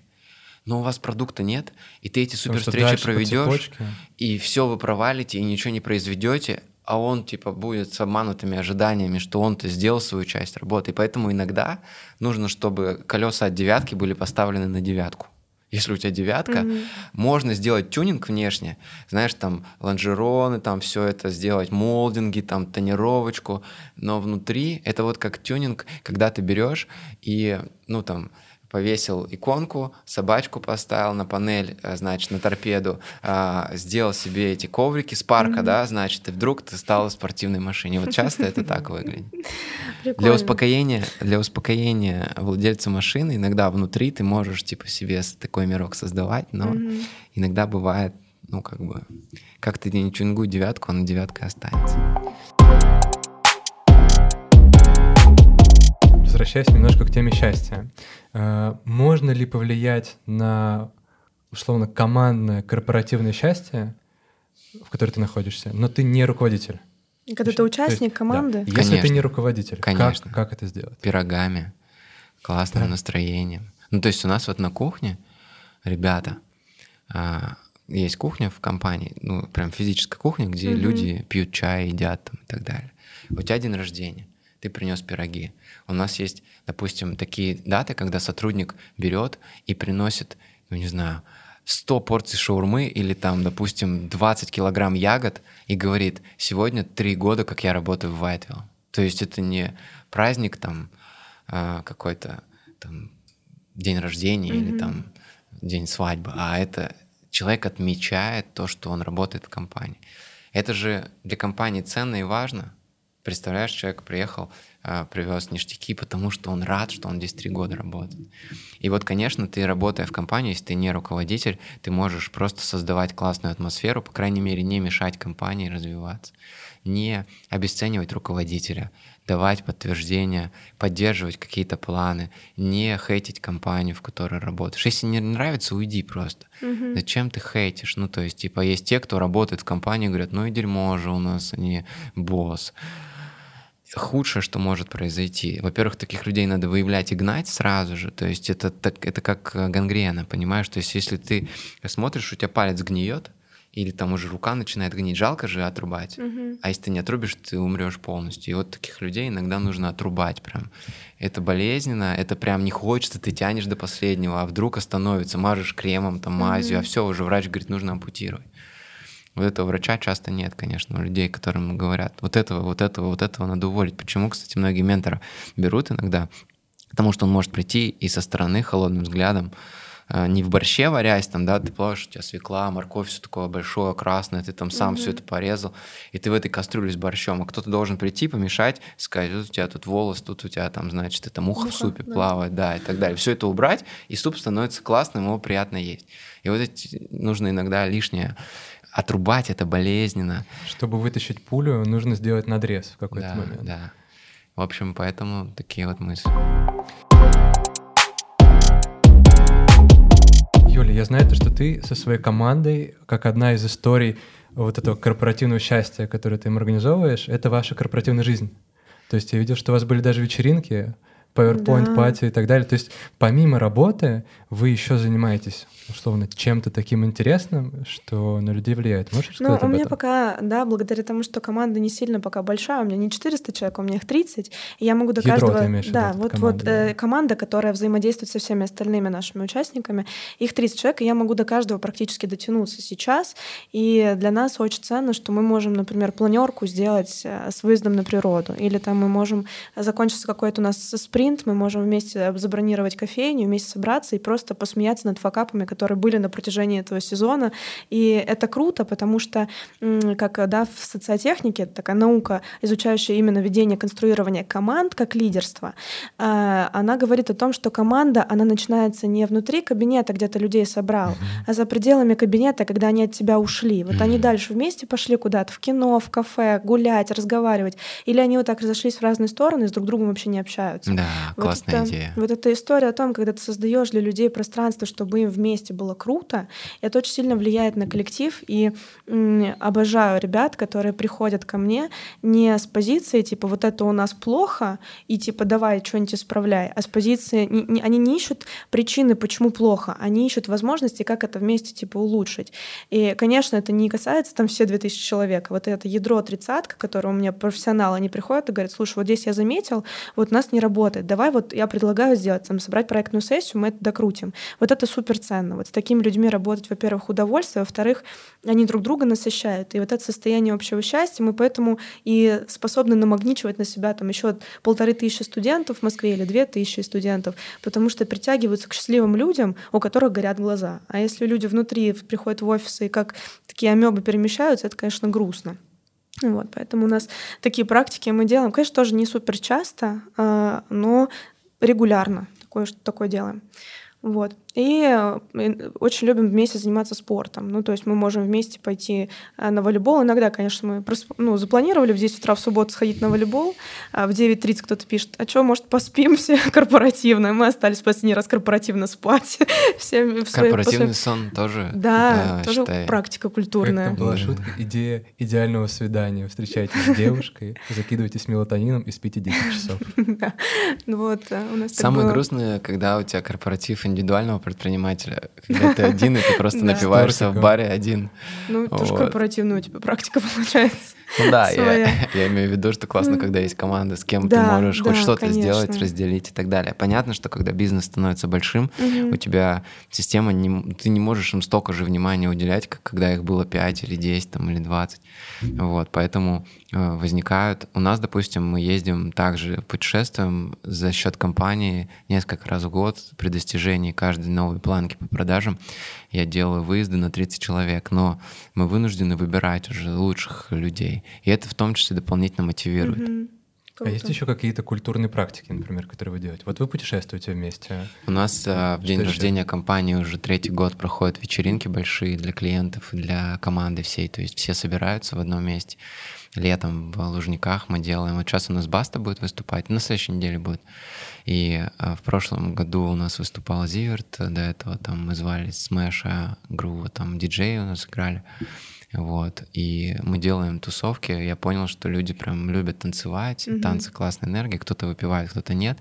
Но у вас продукта нет, и ты эти супер встречи проведешь, и все вы провалите, и ничего не произведете, а он типа будет с обманутыми ожиданиями, что он-то сделал свою часть работы. И поэтому иногда нужно, чтобы колеса от девятки были поставлены на девятку. Если у тебя девятка, Мгм. можно сделать тюнинг внешне, знаешь, там лонжероны, там все это сделать, молдинги, там тонировочку, но внутри это вот как тюнинг, когда ты берешь и, ну там, повесил иконку, собачку поставил на панель, э, значит, на торпеду, а, сделал себе эти коврики с парка, Мгм. да, значит, и вдруг ты стал в спортивной машине. Вот часто это так выглядит. Для успокоения, для успокоения владельца машины иногда внутри ты можешь типа себе такой мирок создавать, но Мгм. иногда бывает, ну как бы, как ты не тюнгуй девятку, она девяткой останется. Возвращаясь немножко к теме счастья. Э, Можно ли повлиять на, условно, командное корпоративное счастье, в которой ты находишься, но ты не руководитель? Когда ты То есть, участник да, команды, Если Конечно. ты не руководитель, как- Конечно. Как, это сделать? Пирогами, классным Да. настроением. Ну то есть у нас вот на кухне, ребята, а, есть кухня в компании, ну прям физическая кухня, где Мгм. люди пьют чай, едят там, и так далее. У тебя день рождения, ты принес пироги. У нас есть, допустим, такие даты, когда сотрудник берет и приносит, ну не знаю, 100 порций шаурмы или там, допустим, 20 килограмм ягод и говорит, сегодня три года, как я работаю в Вайтвилл. То есть это не праздник там а, какой-то там день рождения или Мгм. там день свадьбы, а это человек отмечает то, что он работает в компании. Это же для компании ценно и важно. Представляешь, человек приехал, а, привез ништяки, потому что он рад, что он здесь три года работает. И вот, конечно, ты, работая в компании, если ты не руководитель, ты можешь просто создавать классную атмосферу, по крайней мере, не мешать компании развиваться, не обесценивать руководителя, давать подтверждения, поддерживать какие-то планы, не хейтить компанию, в которой работаешь. Если не нравится, уйди просто. Мгм. Зачем ты хейтишь? Ну, то есть, типа, есть те, кто работает в компании, говорят, ну и дерьмо же у нас, а не босс. Худшее, что может произойти. Во-первых, таких людей надо выявлять и гнать сразу же. То есть это, так, это как э, гангрена, понимаешь? То есть если ты смотришь, у тебя палец гниет, или там уже рука начинает гнить, жалко же отрубать. Мгм. А если ты не отрубишь, ты умрешь полностью. И вот таких людей иногда нужно отрубать прям. Это болезненно, это прям не хочется, ты тянешь до последнего, а вдруг остановится, мажешь кремом, там, мазью, а Мгм. все, уже врач говорит, нужно ампутировать. Вот этого врача часто нет, конечно, у людей, которым говорят, вот этого, вот этого, вот этого надо уволить. Почему, кстати, многие менторы берут иногда? Потому что он может прийти и со стороны холодным взглядом, а, не в борще варясь, там, да, ты плаваешь, у тебя свекла, морковь, все такое большое, красное, ты там сам все Мгм. это порезал, и ты в этой кастрюле с борщом, а кто-то должен прийти, помешать, сказать, вот у тебя тут волос, тут у тебя там, значит, это муха в Муха, супе да. плавает, да, и так далее. Все это убрать, и суп становится классным, его приятно есть. И вот эти нужно иногда лишнее отрубать, это болезненно. Чтобы вытащить пулю, нужно сделать надрез в какой-то да, момент. да. В общем, поэтому такие вот мысли. Юля, я знаю то, что ты со своей командой, как одна из историй вот этого корпоративного счастья, которое ты им организовываешь, это ваша корпоративная жизнь. То есть я видел, что у вас были даже вечеринки, PowerPoint, да. и так далее. То есть помимо работы вы еще занимаетесь условно чем-то таким интересным, что на людей влияет. Можешь ну, рассказать Ну, у меня этом? пока, да, благодаря тому, что команда не сильно пока большая, у меня не 400 человек, у меня их 30, и я могу до Ядро каждого... Ты имеешь да, вот, команда, вот да. Э, команда, которая взаимодействует со всеми остальными нашими участниками, их 30 человек, и я могу до каждого практически дотянуться сейчас, и для нас очень ценно, что мы можем, например, планерку сделать э, с выездом на природу, или там мы можем, закончиться какой-то у нас спринт, мы можем вместе забронировать кофейню, вместе собраться и просто посмеяться над факапами, которые были на протяжении этого сезона. И это круто, потому что, как да, в социотехнике, такая наука, изучающая именно ведение, конструирование команд как лидерство, а, она говорит о том, что команда, она начинается не внутри кабинета, где ты людей собрал, а за пределами кабинета, когда они от тебя ушли. Вот они дальше вместе пошли куда-то, в кино, в кафе, гулять, разговаривать. Или они вот так разошлись в разные стороны и с друг другом вообще не общаются. Да, вот классная это, идея. Вот эта история о том, когда ты создаешь для людей пространство, чтобы им вместе было круто, это очень сильно влияет на коллектив. И обожаю ребят, которые приходят ко мне не с позиции типа вот это у нас плохо и типа давай что-нибудь исправляй, а с позиции не, не, они не ищут причины, почему плохо, они ищут возможности, как это вместе типа улучшить. И, конечно, это не касается там все 2000 человек. Вот это ядро тридцатка, которое у меня профессионал, они приходят и говорят, слушай, вот здесь я заметил, вот у нас не работает, давай вот я предлагаю сделать, там, собрать проектную сессию, мы это докрутим. Вот это супер ценно. Вот с такими людьми работать, во-первых, удовольствие, во-вторых, они друг друга насыщают. И вот это состояние общего счастья, мы поэтому и способны намагничивать на себя там еще полторы тысячи студентов в Москве или две тысячи студентов, потому что притягиваются к счастливым людям, у которых горят глаза. А если люди внутри приходят в офисы и как такие амебы перемещаются, это, конечно, грустно. Вот, поэтому у нас такие практики мы делаем, конечно, тоже не супер часто, а, но регулярно такое, такое делаем. Вот. И э, очень любим вместе заниматься спортом. Ну, то есть мы можем вместе пойти э, на волейбол. Иногда, конечно, мы ну, запланировали в 10 утра в субботу сходить на волейбол, а в 9.30 кто-то пишет, а что, может, поспим все корпоративно? Мы остались последний раз корпоративно спать. все Корпоративный сон тоже. Да, тоже практика культурная. Как была шутка, идея идеального свидания. Встречаетесь с девушкой, закидываетесь мелатонином и спите 10 часов. Ну вот, э, у нас Самое грустное, когда у тебя корпоратив индивидуального предпринимателя, когда ты один, и ты просто напиваешься в баре один. Ну, тоже корпоративная у тебя практика получается. Ну да, я, я имею в виду, что классно, когда есть команда, с кем да, ты можешь да, хоть что-то сделать, разделить и так далее. Понятно, что когда бизнес становится большим, угу. у тебя система, не, ты не можешь им столько же внимания уделять, как когда их было 5 или 10 там, или 20. Вот, поэтому э, возникают... У нас, допустим, мы ездим также, путешествуем за счет компании несколько раз в год при достижении каждой новой планки по продажам. Я делаю выезды на 30 человек, но мы вынуждены выбирать уже лучших людей. И это в том числе дополнительно мотивирует. Mm-hmm. Круто. А есть еще какие-то культурные практики, например, которые вы делаете? Вот вы путешествуете вместе. У нас а, в день Что рождения еще? компании уже третий год проходят вечеринки большие для клиентов и для команды всей. То есть все собираются в одном месте. Летом в Лужниках мы делаем. Вот сейчас у нас Баста будет выступать, на следующей неделе будет. И а, в прошлом году у нас выступал Зиверт, до этого там мы звали Смэша, Грува, там диджеи у нас играли. Вот. И мы делаем тусовки. Я понял, что люди прям любят танцевать. Mm-hmm. Танцы классная энергия. Кто-то выпивает, кто-то нет.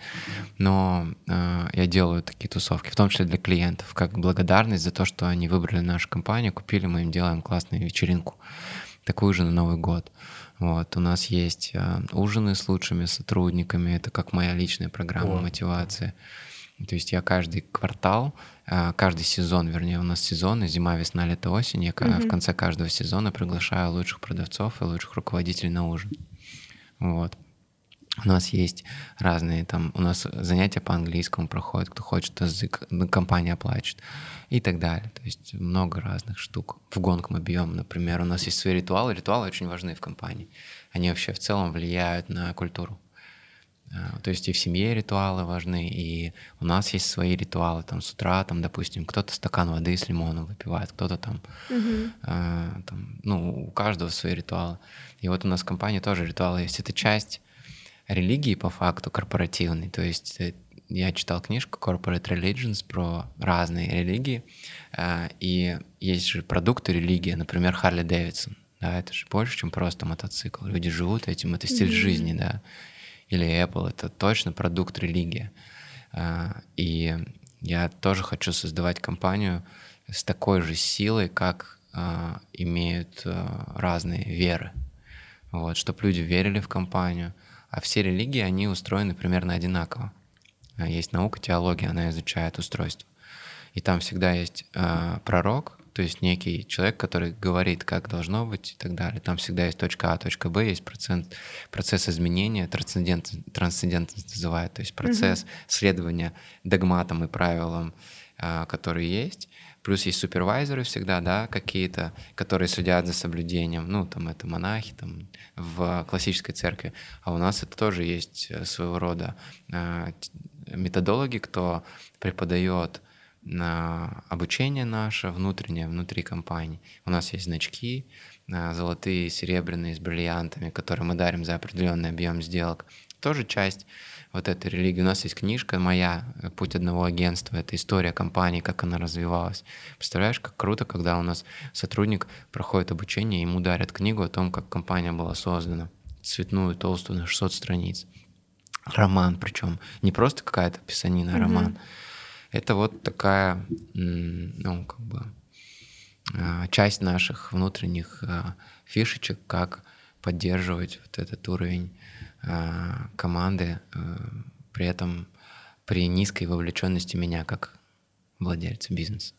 Но э, я делаю такие тусовки, в том числе для клиентов, как благодарность за то, что они выбрали нашу компанию, купили, мы им делаем классную вечеринку. Такую же на Новый год. Вот, у нас есть э, ужины с лучшими сотрудниками, это как моя личная программа О. мотивации. То есть я каждый квартал, каждый сезон, вернее, у нас сезоны, зима, весна, лето, осень, я mm-hmm. в конце каждого сезона приглашаю лучших продавцов и лучших руководителей на ужин. Вот. У нас есть разные там, у нас занятия по английскому проходят, кто хочет язык, ну, компания оплачивает и так далее. То есть много разных штук. В гонг мы бьем, например, у нас есть свои ритуалы. Ритуалы очень важны в компании. Они вообще в целом влияют на культуру. А, то есть и в семье ритуалы важны, и у нас есть свои ритуалы. Там с утра, там, допустим, кто-то стакан воды с лимоном выпивает, кто-то там, угу. э, там, ну, у каждого свои ритуалы. И вот у нас в компании тоже ритуалы есть. Это часть религии по факту корпоративной. То есть э, я читал книжку Corporate Religions про разные религии, э, и есть же продукты религии, например, Харли Дэвидсон. Да, это же больше, чем просто мотоцикл. Люди живут этим, это стиль mm-hmm. жизни, да. Или Apple, это точно продукт религии. Э, и я тоже хочу создавать компанию с такой же силой, как э, имеют разные веры. Вот, чтобы люди верили в компанию. А все религии, они устроены примерно одинаково. А есть наука, теология, она изучает устройство. И там всегда есть пророк, то есть некий человек, который говорит, как должно быть и так далее. Там всегда есть точка А, точка Б, есть процент, процесс изменения, трансцендент, трансцендентность называют, то есть процесс mm-hmm. следования догматам и правилам, э, которые есть. Плюс есть супервайзеры всегда, да, какие-то, которые следят за соблюдением. Ну, там это монахи там, в классической церкви. А у нас это тоже есть своего рода э, методологи, кто преподает на обучение наше внутреннее, внутри компании. У нас есть значки, э, золотые, серебряные, с бриллиантами, которые мы дарим за определенный объем сделок. Тоже часть вот этой религии. У нас есть книжка моя «Путь одного агентства». Это история компании, как она развивалась. Представляешь, как круто, когда у нас сотрудник проходит обучение, ему дарят книгу о том, как компания была создана. Цветную, толстую, на 600 страниц. Роман причем. Не просто какая-то писанина, а роман. Это вот такая, ну, как бы, а, часть наших внутренних а, фишечек, как поддерживать вот этот уровень а, команды, э, при этом при низкой вовлеченности меня как владельца бизнеса.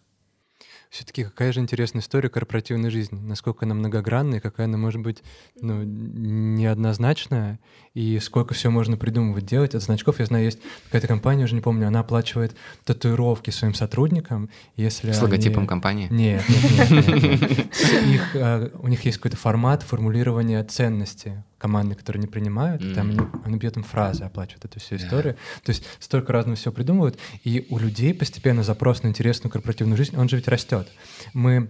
Все-таки какая же интересная история корпоративной жизни, насколько она многогранная, какая она может быть ну, неоднозначная, и сколько всего можно придумывать, делать. От значков, я знаю, есть какая-то компания, уже не помню, она оплачивает татуировки своим сотрудникам, если С логотипом компании? Нет, нет, нет. нет, нет. Их, а, у них есть какой-то формат формулирования ценности команды, которые не принимают, mm-hmm. там они, они бьют им фразы, оплачивают эту всю историю. Yeah. То есть столько разного всего придумывают, и у людей постепенно запрос на интересную корпоративную жизнь, он же ведь растет. Мы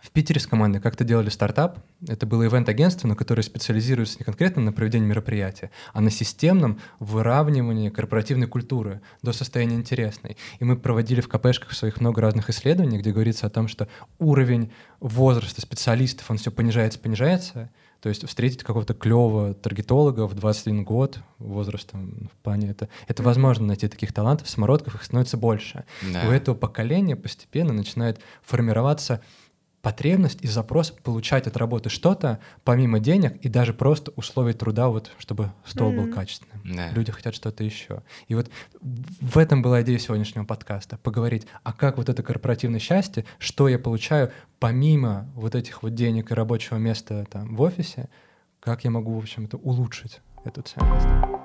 в Питере с командой как-то делали стартап. Это было ивент-агентство, но которое специализируется не конкретно на проведении мероприятия, а на системном выравнивании корпоративной культуры до состояния интересной. И мы проводили в КПшках своих много разных исследований, где говорится о том, что уровень возраста специалистов, он все понижается, понижается, то есть встретить какого-то клевого таргетолога в 21 год возрастом в плане это, это возможно найти таких талантов, самородков, их становится больше. Да. И у этого поколения постепенно начинает формироваться потребность и запрос получать от работы что-то помимо денег и даже просто условий труда, вот чтобы стол mm-hmm. был качественным. Да. Люди хотят что-то еще. И вот в этом была идея сегодняшнего подкаста — поговорить, а как вот это корпоративное счастье, что я получаю помимо вот этих вот денег и рабочего места там в офисе, как я могу, в общем, это улучшить эту ценность.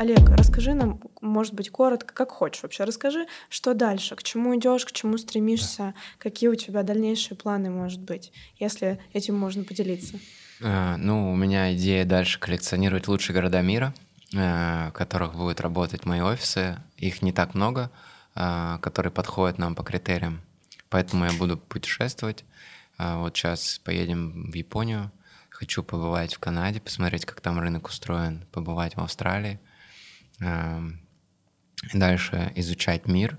Олег, расскажи нам, может быть, коротко, как хочешь вообще, расскажи, что дальше, к чему идешь, к чему стремишься, какие у тебя дальнейшие планы, может быть, если этим можно поделиться. Uh, ну, у меня идея дальше коллекционировать лучшие города мира, uh, в которых будут работать мои офисы. Их не так много, uh, которые подходят нам по критериям. Поэтому я буду путешествовать. Вот сейчас поедем в Японию. Хочу побывать в Канаде, посмотреть, как там рынок устроен, побывать в Австралии. Эм, дальше изучать мир,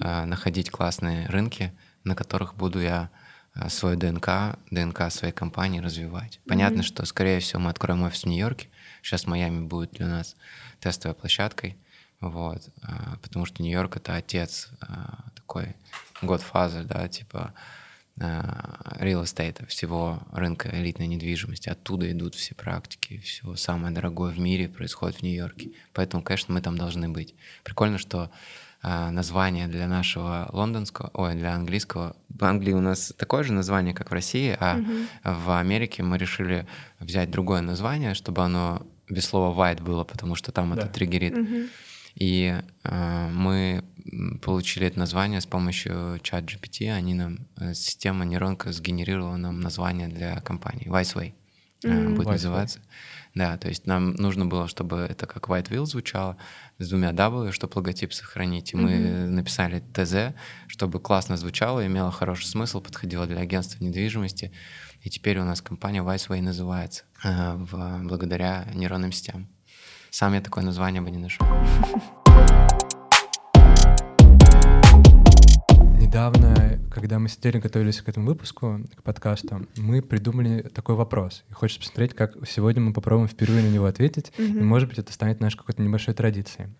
э, находить классные рынки, на которых буду я э, свой ДНК, ДНК своей компании развивать. Понятно, mm-hmm. что, скорее всего, мы откроем офис в Нью-Йорке. Сейчас Майами будет для нас тестовой площадкой. Вот, э, потому что Нью-Йорк — это отец такой godfather, да, типа real estate, всего рынка элитной недвижимости. Оттуда идут все практики, все самое дорогое в мире происходит в Нью-Йорке. Поэтому, конечно, мы там должны быть. Прикольно, что э, название для нашего лондонского, ой, для английского. В Англии у нас такое же название, как в России, а mm-hmm. в Америке мы решили взять другое название, чтобы оно без слова white было, потому что там да. это триггерит. Mm-hmm. И э, мы получили это название с помощью чат GPT. Они нам, э, система нейронка сгенерировала нам название для компании Wiseway. mm-hmm. будет White называться. Да, то есть нам нужно было, чтобы это как White Wheel звучало, с двумя W, чтобы логотип сохранить. И mm-hmm. мы написали ТЗ, чтобы классно звучало, имело хороший смысл, подходило для агентства недвижимости. И теперь у нас компания Viceway называется э, в, благодаря нейронным сетям. Сам я такое название бы не нашел. Недавно, когда мы сидели, готовились к этому выпуску, к подкасту, мы придумали такой вопрос. И хочется посмотреть, как сегодня мы попробуем впервые на него ответить. Mm-hmm. И, может быть, это станет нашей какой-то небольшой традицией.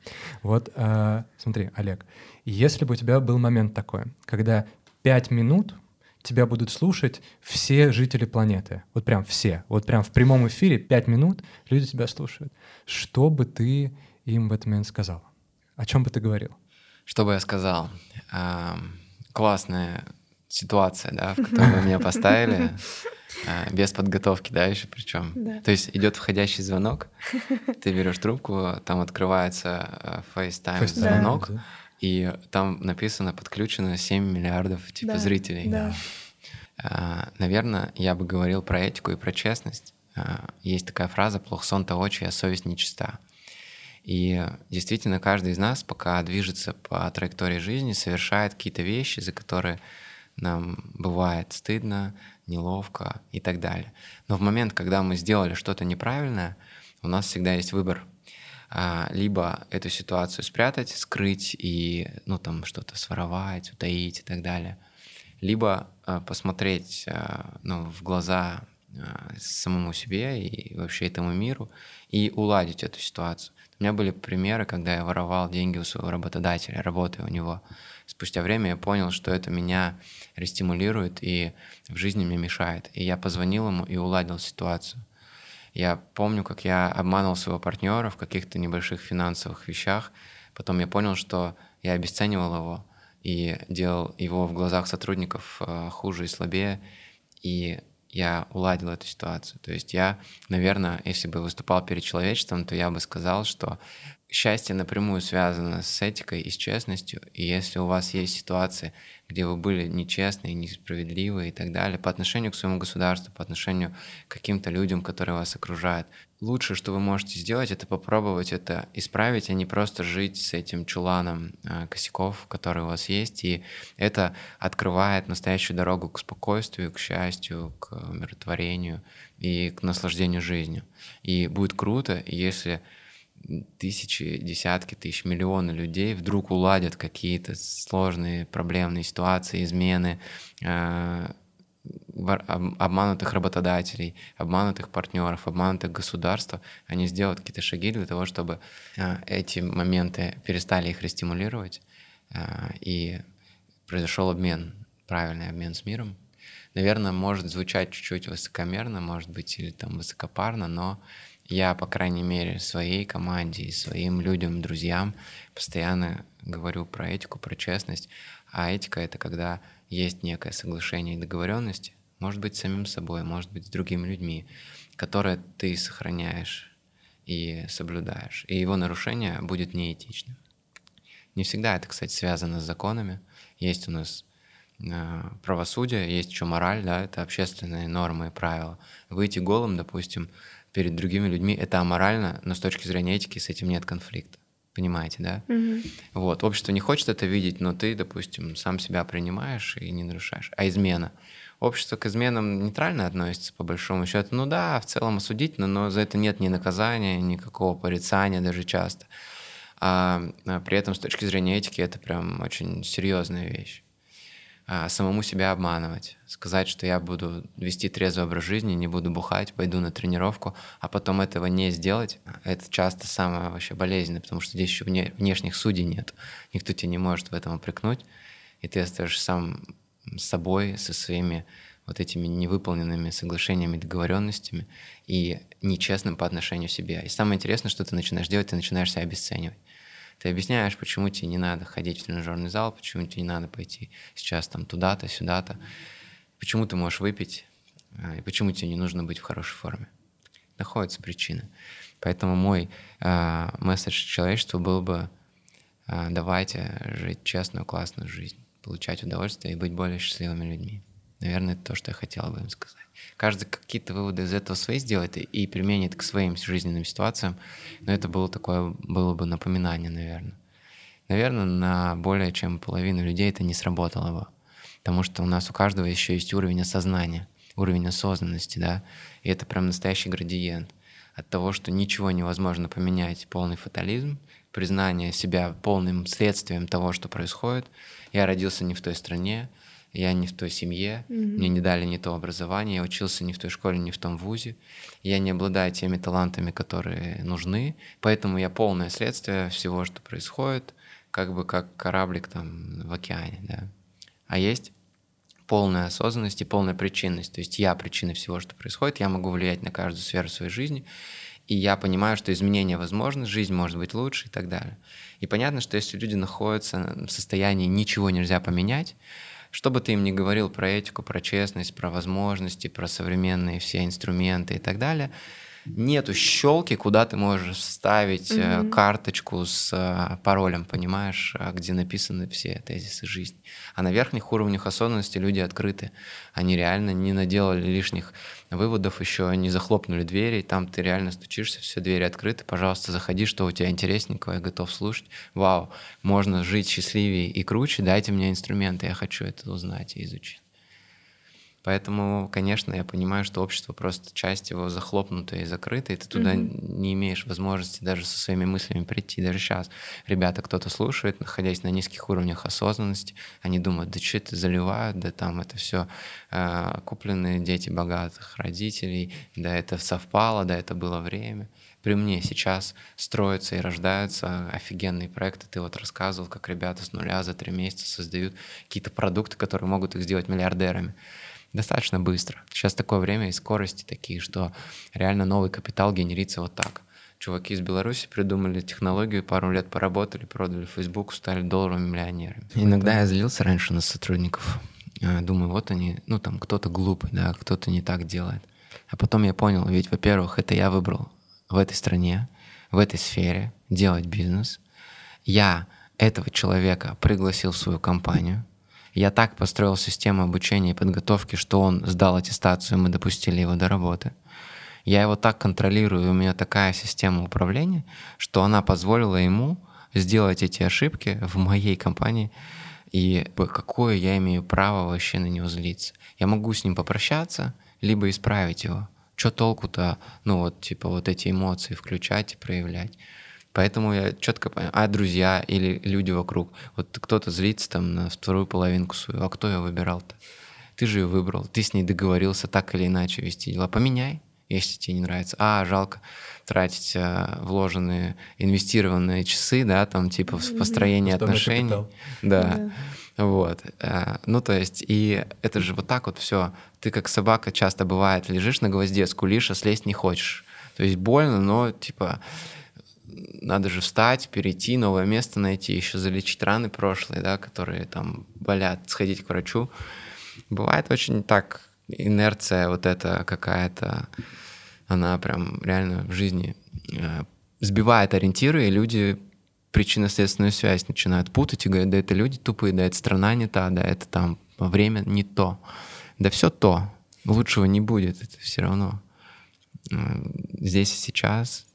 Вот, э, смотри, Олег, если бы у тебя был момент такой, когда пять минут тебя будут слушать все жители планеты. Вот прям все. Вот прям в прямом эфире пять минут люди тебя слушают. Что бы ты им в этот момент сказал? О чем бы ты говорил? Что бы я сказал? классная ситуация, да, в которую вы меня поставили. А, без подготовки, да, еще причем. Да. То есть идет входящий звонок, ты берешь трубку, там открывается а, FaceTime звонок, да. И там написано подключено 7 миллиардов типа да. зрителей. Да. А, наверное, я бы говорил про этику и про честность. Есть такая фраза «плох сон то очи, а совесть нечиста». И действительно, каждый из нас, пока движется по траектории жизни, совершает какие-то вещи, за которые нам бывает стыдно, неловко и так далее. Но в момент, когда мы сделали что-то неправильное, у нас всегда есть выбор. А, либо эту ситуацию спрятать, скрыть и ну, там что-то своровать, утаить и так далее. Либо а, посмотреть а, ну, в глаза самому себе и вообще этому миру и уладить эту ситуацию. У меня были примеры, когда я воровал деньги у своего работодателя, работая у него. Спустя время я понял, что это меня рестимулирует и в жизни мне мешает. И я позвонил ему и уладил ситуацию. Я помню, как я обманывал своего партнера в каких-то небольших финансовых вещах. Потом я понял, что я обесценивал его и делал его в глазах сотрудников э, хуже и слабее. И я уладил эту ситуацию. То есть я, наверное, если бы выступал перед человечеством, то я бы сказал, что счастье напрямую связано с этикой и с честностью. И если у вас есть ситуации, где вы были нечестны, несправедливы и так далее по отношению к своему государству, по отношению к каким-то людям, которые вас окружают, лучшее, что вы можете сделать, это попробовать это исправить, а не просто жить с этим чуланом э, косяков, которые у вас есть. И это открывает настоящую дорогу к спокойствию, к счастью, к умиротворению и к наслаждению жизнью. И будет круто, если тысячи, десятки тысяч, миллионы людей вдруг уладят какие-то сложные проблемные ситуации, измены, э, обманутых работодателей, обманутых партнеров, обманутых государства, они сделают какие-то шаги для того, чтобы э, эти моменты перестали их рестимулировать, э, и произошел обмен, правильный обмен с миром. Наверное, может звучать чуть-чуть высокомерно, может быть, или там высокопарно, но я, по крайней мере, своей команде и своим людям, друзьям постоянно говорю про этику, про честность. А этика — это когда есть некое соглашение и договоренности, может быть, с самим собой, может быть, с другими людьми, которые ты сохраняешь и соблюдаешь. И его нарушение будет неэтичным. Не всегда это, кстати, связано с законами. Есть у нас э, правосудие, есть еще мораль, да, это общественные нормы и правила. Выйти голым, допустим, перед другими людьми, это аморально, но с точки зрения этики с этим нет конфликта. Понимаете, да? Угу. Вот, общество не хочет это видеть, но ты, допустим, сам себя принимаешь и не нарушаешь. А измена? Общество к изменам нейтрально относится, по большому счету. Ну да, в целом осудительно, но за это нет ни наказания, никакого порицания даже часто. А, а при этом с точки зрения этики это прям очень серьезная вещь. А, самому себя обманывать, сказать, что я буду вести трезвый образ жизни, не буду бухать, пойду на тренировку, а потом этого не сделать, это часто самое вообще болезненное, потому что здесь еще внешних судей нет, никто тебя не может в этом упрекнуть, и ты остаешься сам с собой, со своими вот этими невыполненными соглашениями, договоренностями и нечестным по отношению к себе. И самое интересное, что ты начинаешь делать, ты начинаешь себя обесценивать. Ты объясняешь, почему тебе не надо ходить в тренажерный зал, почему тебе не надо пойти сейчас там туда-то, сюда-то, почему ты можешь выпить, а, и почему тебе не нужно быть в хорошей форме. Находятся причины. Поэтому мой э, месседж человечеству был бы э, давайте жить честную, классную жизнь, получать удовольствие и быть более счастливыми людьми. Наверное, это то, что я хотел бы им сказать. Каждый какие-то выводы из этого свои сделает и, и применит к своим жизненным ситуациям. Но это было такое, было бы напоминание, наверное. Наверное, на более чем половину людей это не сработало бы. Потому что у нас у каждого еще есть уровень осознания, уровень осознанности, да. И это прям настоящий градиент от того, что ничего невозможно поменять, полный фатализм, признание себя полным следствием того, что происходит. Я родился не в той стране, я не в той семье, mm-hmm. мне не дали не то образование, я учился не в той школе, не в том вузе, я не обладаю теми талантами, которые нужны, поэтому я полное следствие всего, что происходит, как бы как кораблик там в океане, да. А есть полная осознанность и полная причинность. То есть я причина всего, что происходит, я могу влиять на каждую сферу своей жизни, и я понимаю, что изменения возможны, жизнь может быть лучше и так далее. И понятно, что если люди находятся в состоянии ничего нельзя поменять, что бы ты им ни говорил про этику, про честность, про возможности, про современные все инструменты и так далее – нету щелки, куда ты можешь вставить mm-hmm. карточку с э, паролем, понимаешь, э, где написаны все тезисы жизни. А на верхних уровнях осознанности люди открыты. Они реально не наделали лишних выводов, еще не захлопнули двери, там ты реально стучишься, все двери открыты, пожалуйста, заходи, что у тебя интересненького, я готов слушать. Вау, можно жить счастливее и круче, дайте мне инструменты, я хочу это узнать и изучить. Поэтому, конечно, я понимаю, что общество просто часть его захлопнутая и закрытая, и ты туда mm-hmm. не имеешь возможности даже со своими мыслями прийти. Даже сейчас ребята кто-то слушает, находясь на низких уровнях осознанности, они думают, да что это заливают, да там это все э, купленные дети богатых родителей, да это совпало, да это было время. При мне сейчас строятся и рождаются офигенные проекты. Ты вот рассказывал, как ребята с нуля за три месяца создают какие-то продукты, которые могут их сделать миллиардерами достаточно быстро. Сейчас такое время и скорости такие, что реально новый капитал генерится вот так. Чуваки из Беларуси придумали технологию, пару лет поработали, продали Facebook, стали долларовыми миллионерами. Иногда я злился раньше на сотрудников. А, думаю, вот они, ну там кто-то глупый, да, кто-то не так делает. А потом я понял, ведь, во-первых, это я выбрал в этой стране, в этой сфере делать бизнес. Я этого человека пригласил в свою компанию, я так построил систему обучения и подготовки, что он сдал аттестацию, мы допустили его до работы. Я его так контролирую, у меня такая система управления, что она позволила ему сделать эти ошибки в моей компании, и какое я имею право вообще на него злиться. Я могу с ним попрощаться, либо исправить его. Что толку-то, ну вот, типа, вот эти эмоции включать и проявлять? Поэтому я четко понимаю, а друзья или люди вокруг. Вот кто-то злится там на вторую половинку свою, а кто ее выбирал-то? Ты же ее выбрал, ты с ней договорился так или иначе вести дела. Поменяй, если тебе не нравится. А, жалко тратить а, вложенные, инвестированные часы, да, там типа в построение отношений. Да. да. Вот. А, ну, то есть, и это же вот так вот все. Ты как собака часто бывает, лежишь на гвозде, скулишь, а слезть не хочешь. То есть больно, но типа надо же встать, перейти, новое место найти, еще залечить раны прошлые, да, которые там болят, сходить к врачу. Бывает очень так, инерция вот эта какая-то, она прям реально в жизни э, сбивает ориентиры, и люди причинно-следственную связь начинают путать и говорят, да это люди тупые, да это страна не та, да это там время не то. Да все то, лучшего не будет, это все равно. Э, здесь и сейчас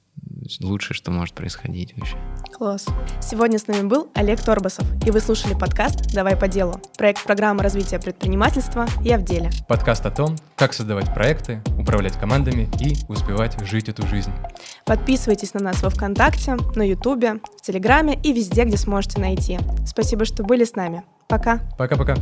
лучшее, что может происходить вообще. Класс. Сегодня с нами был Олег Торбасов, и вы слушали подкаст «Давай по делу». Проект программы развития предпринимательства «Я в деле». Подкаст о том, как создавать проекты, управлять командами и успевать жить эту жизнь. Подписывайтесь на нас во Вконтакте, на Ютубе, в Телеграме и везде, где сможете найти. Спасибо, что были с нами. Пока. Пока-пока.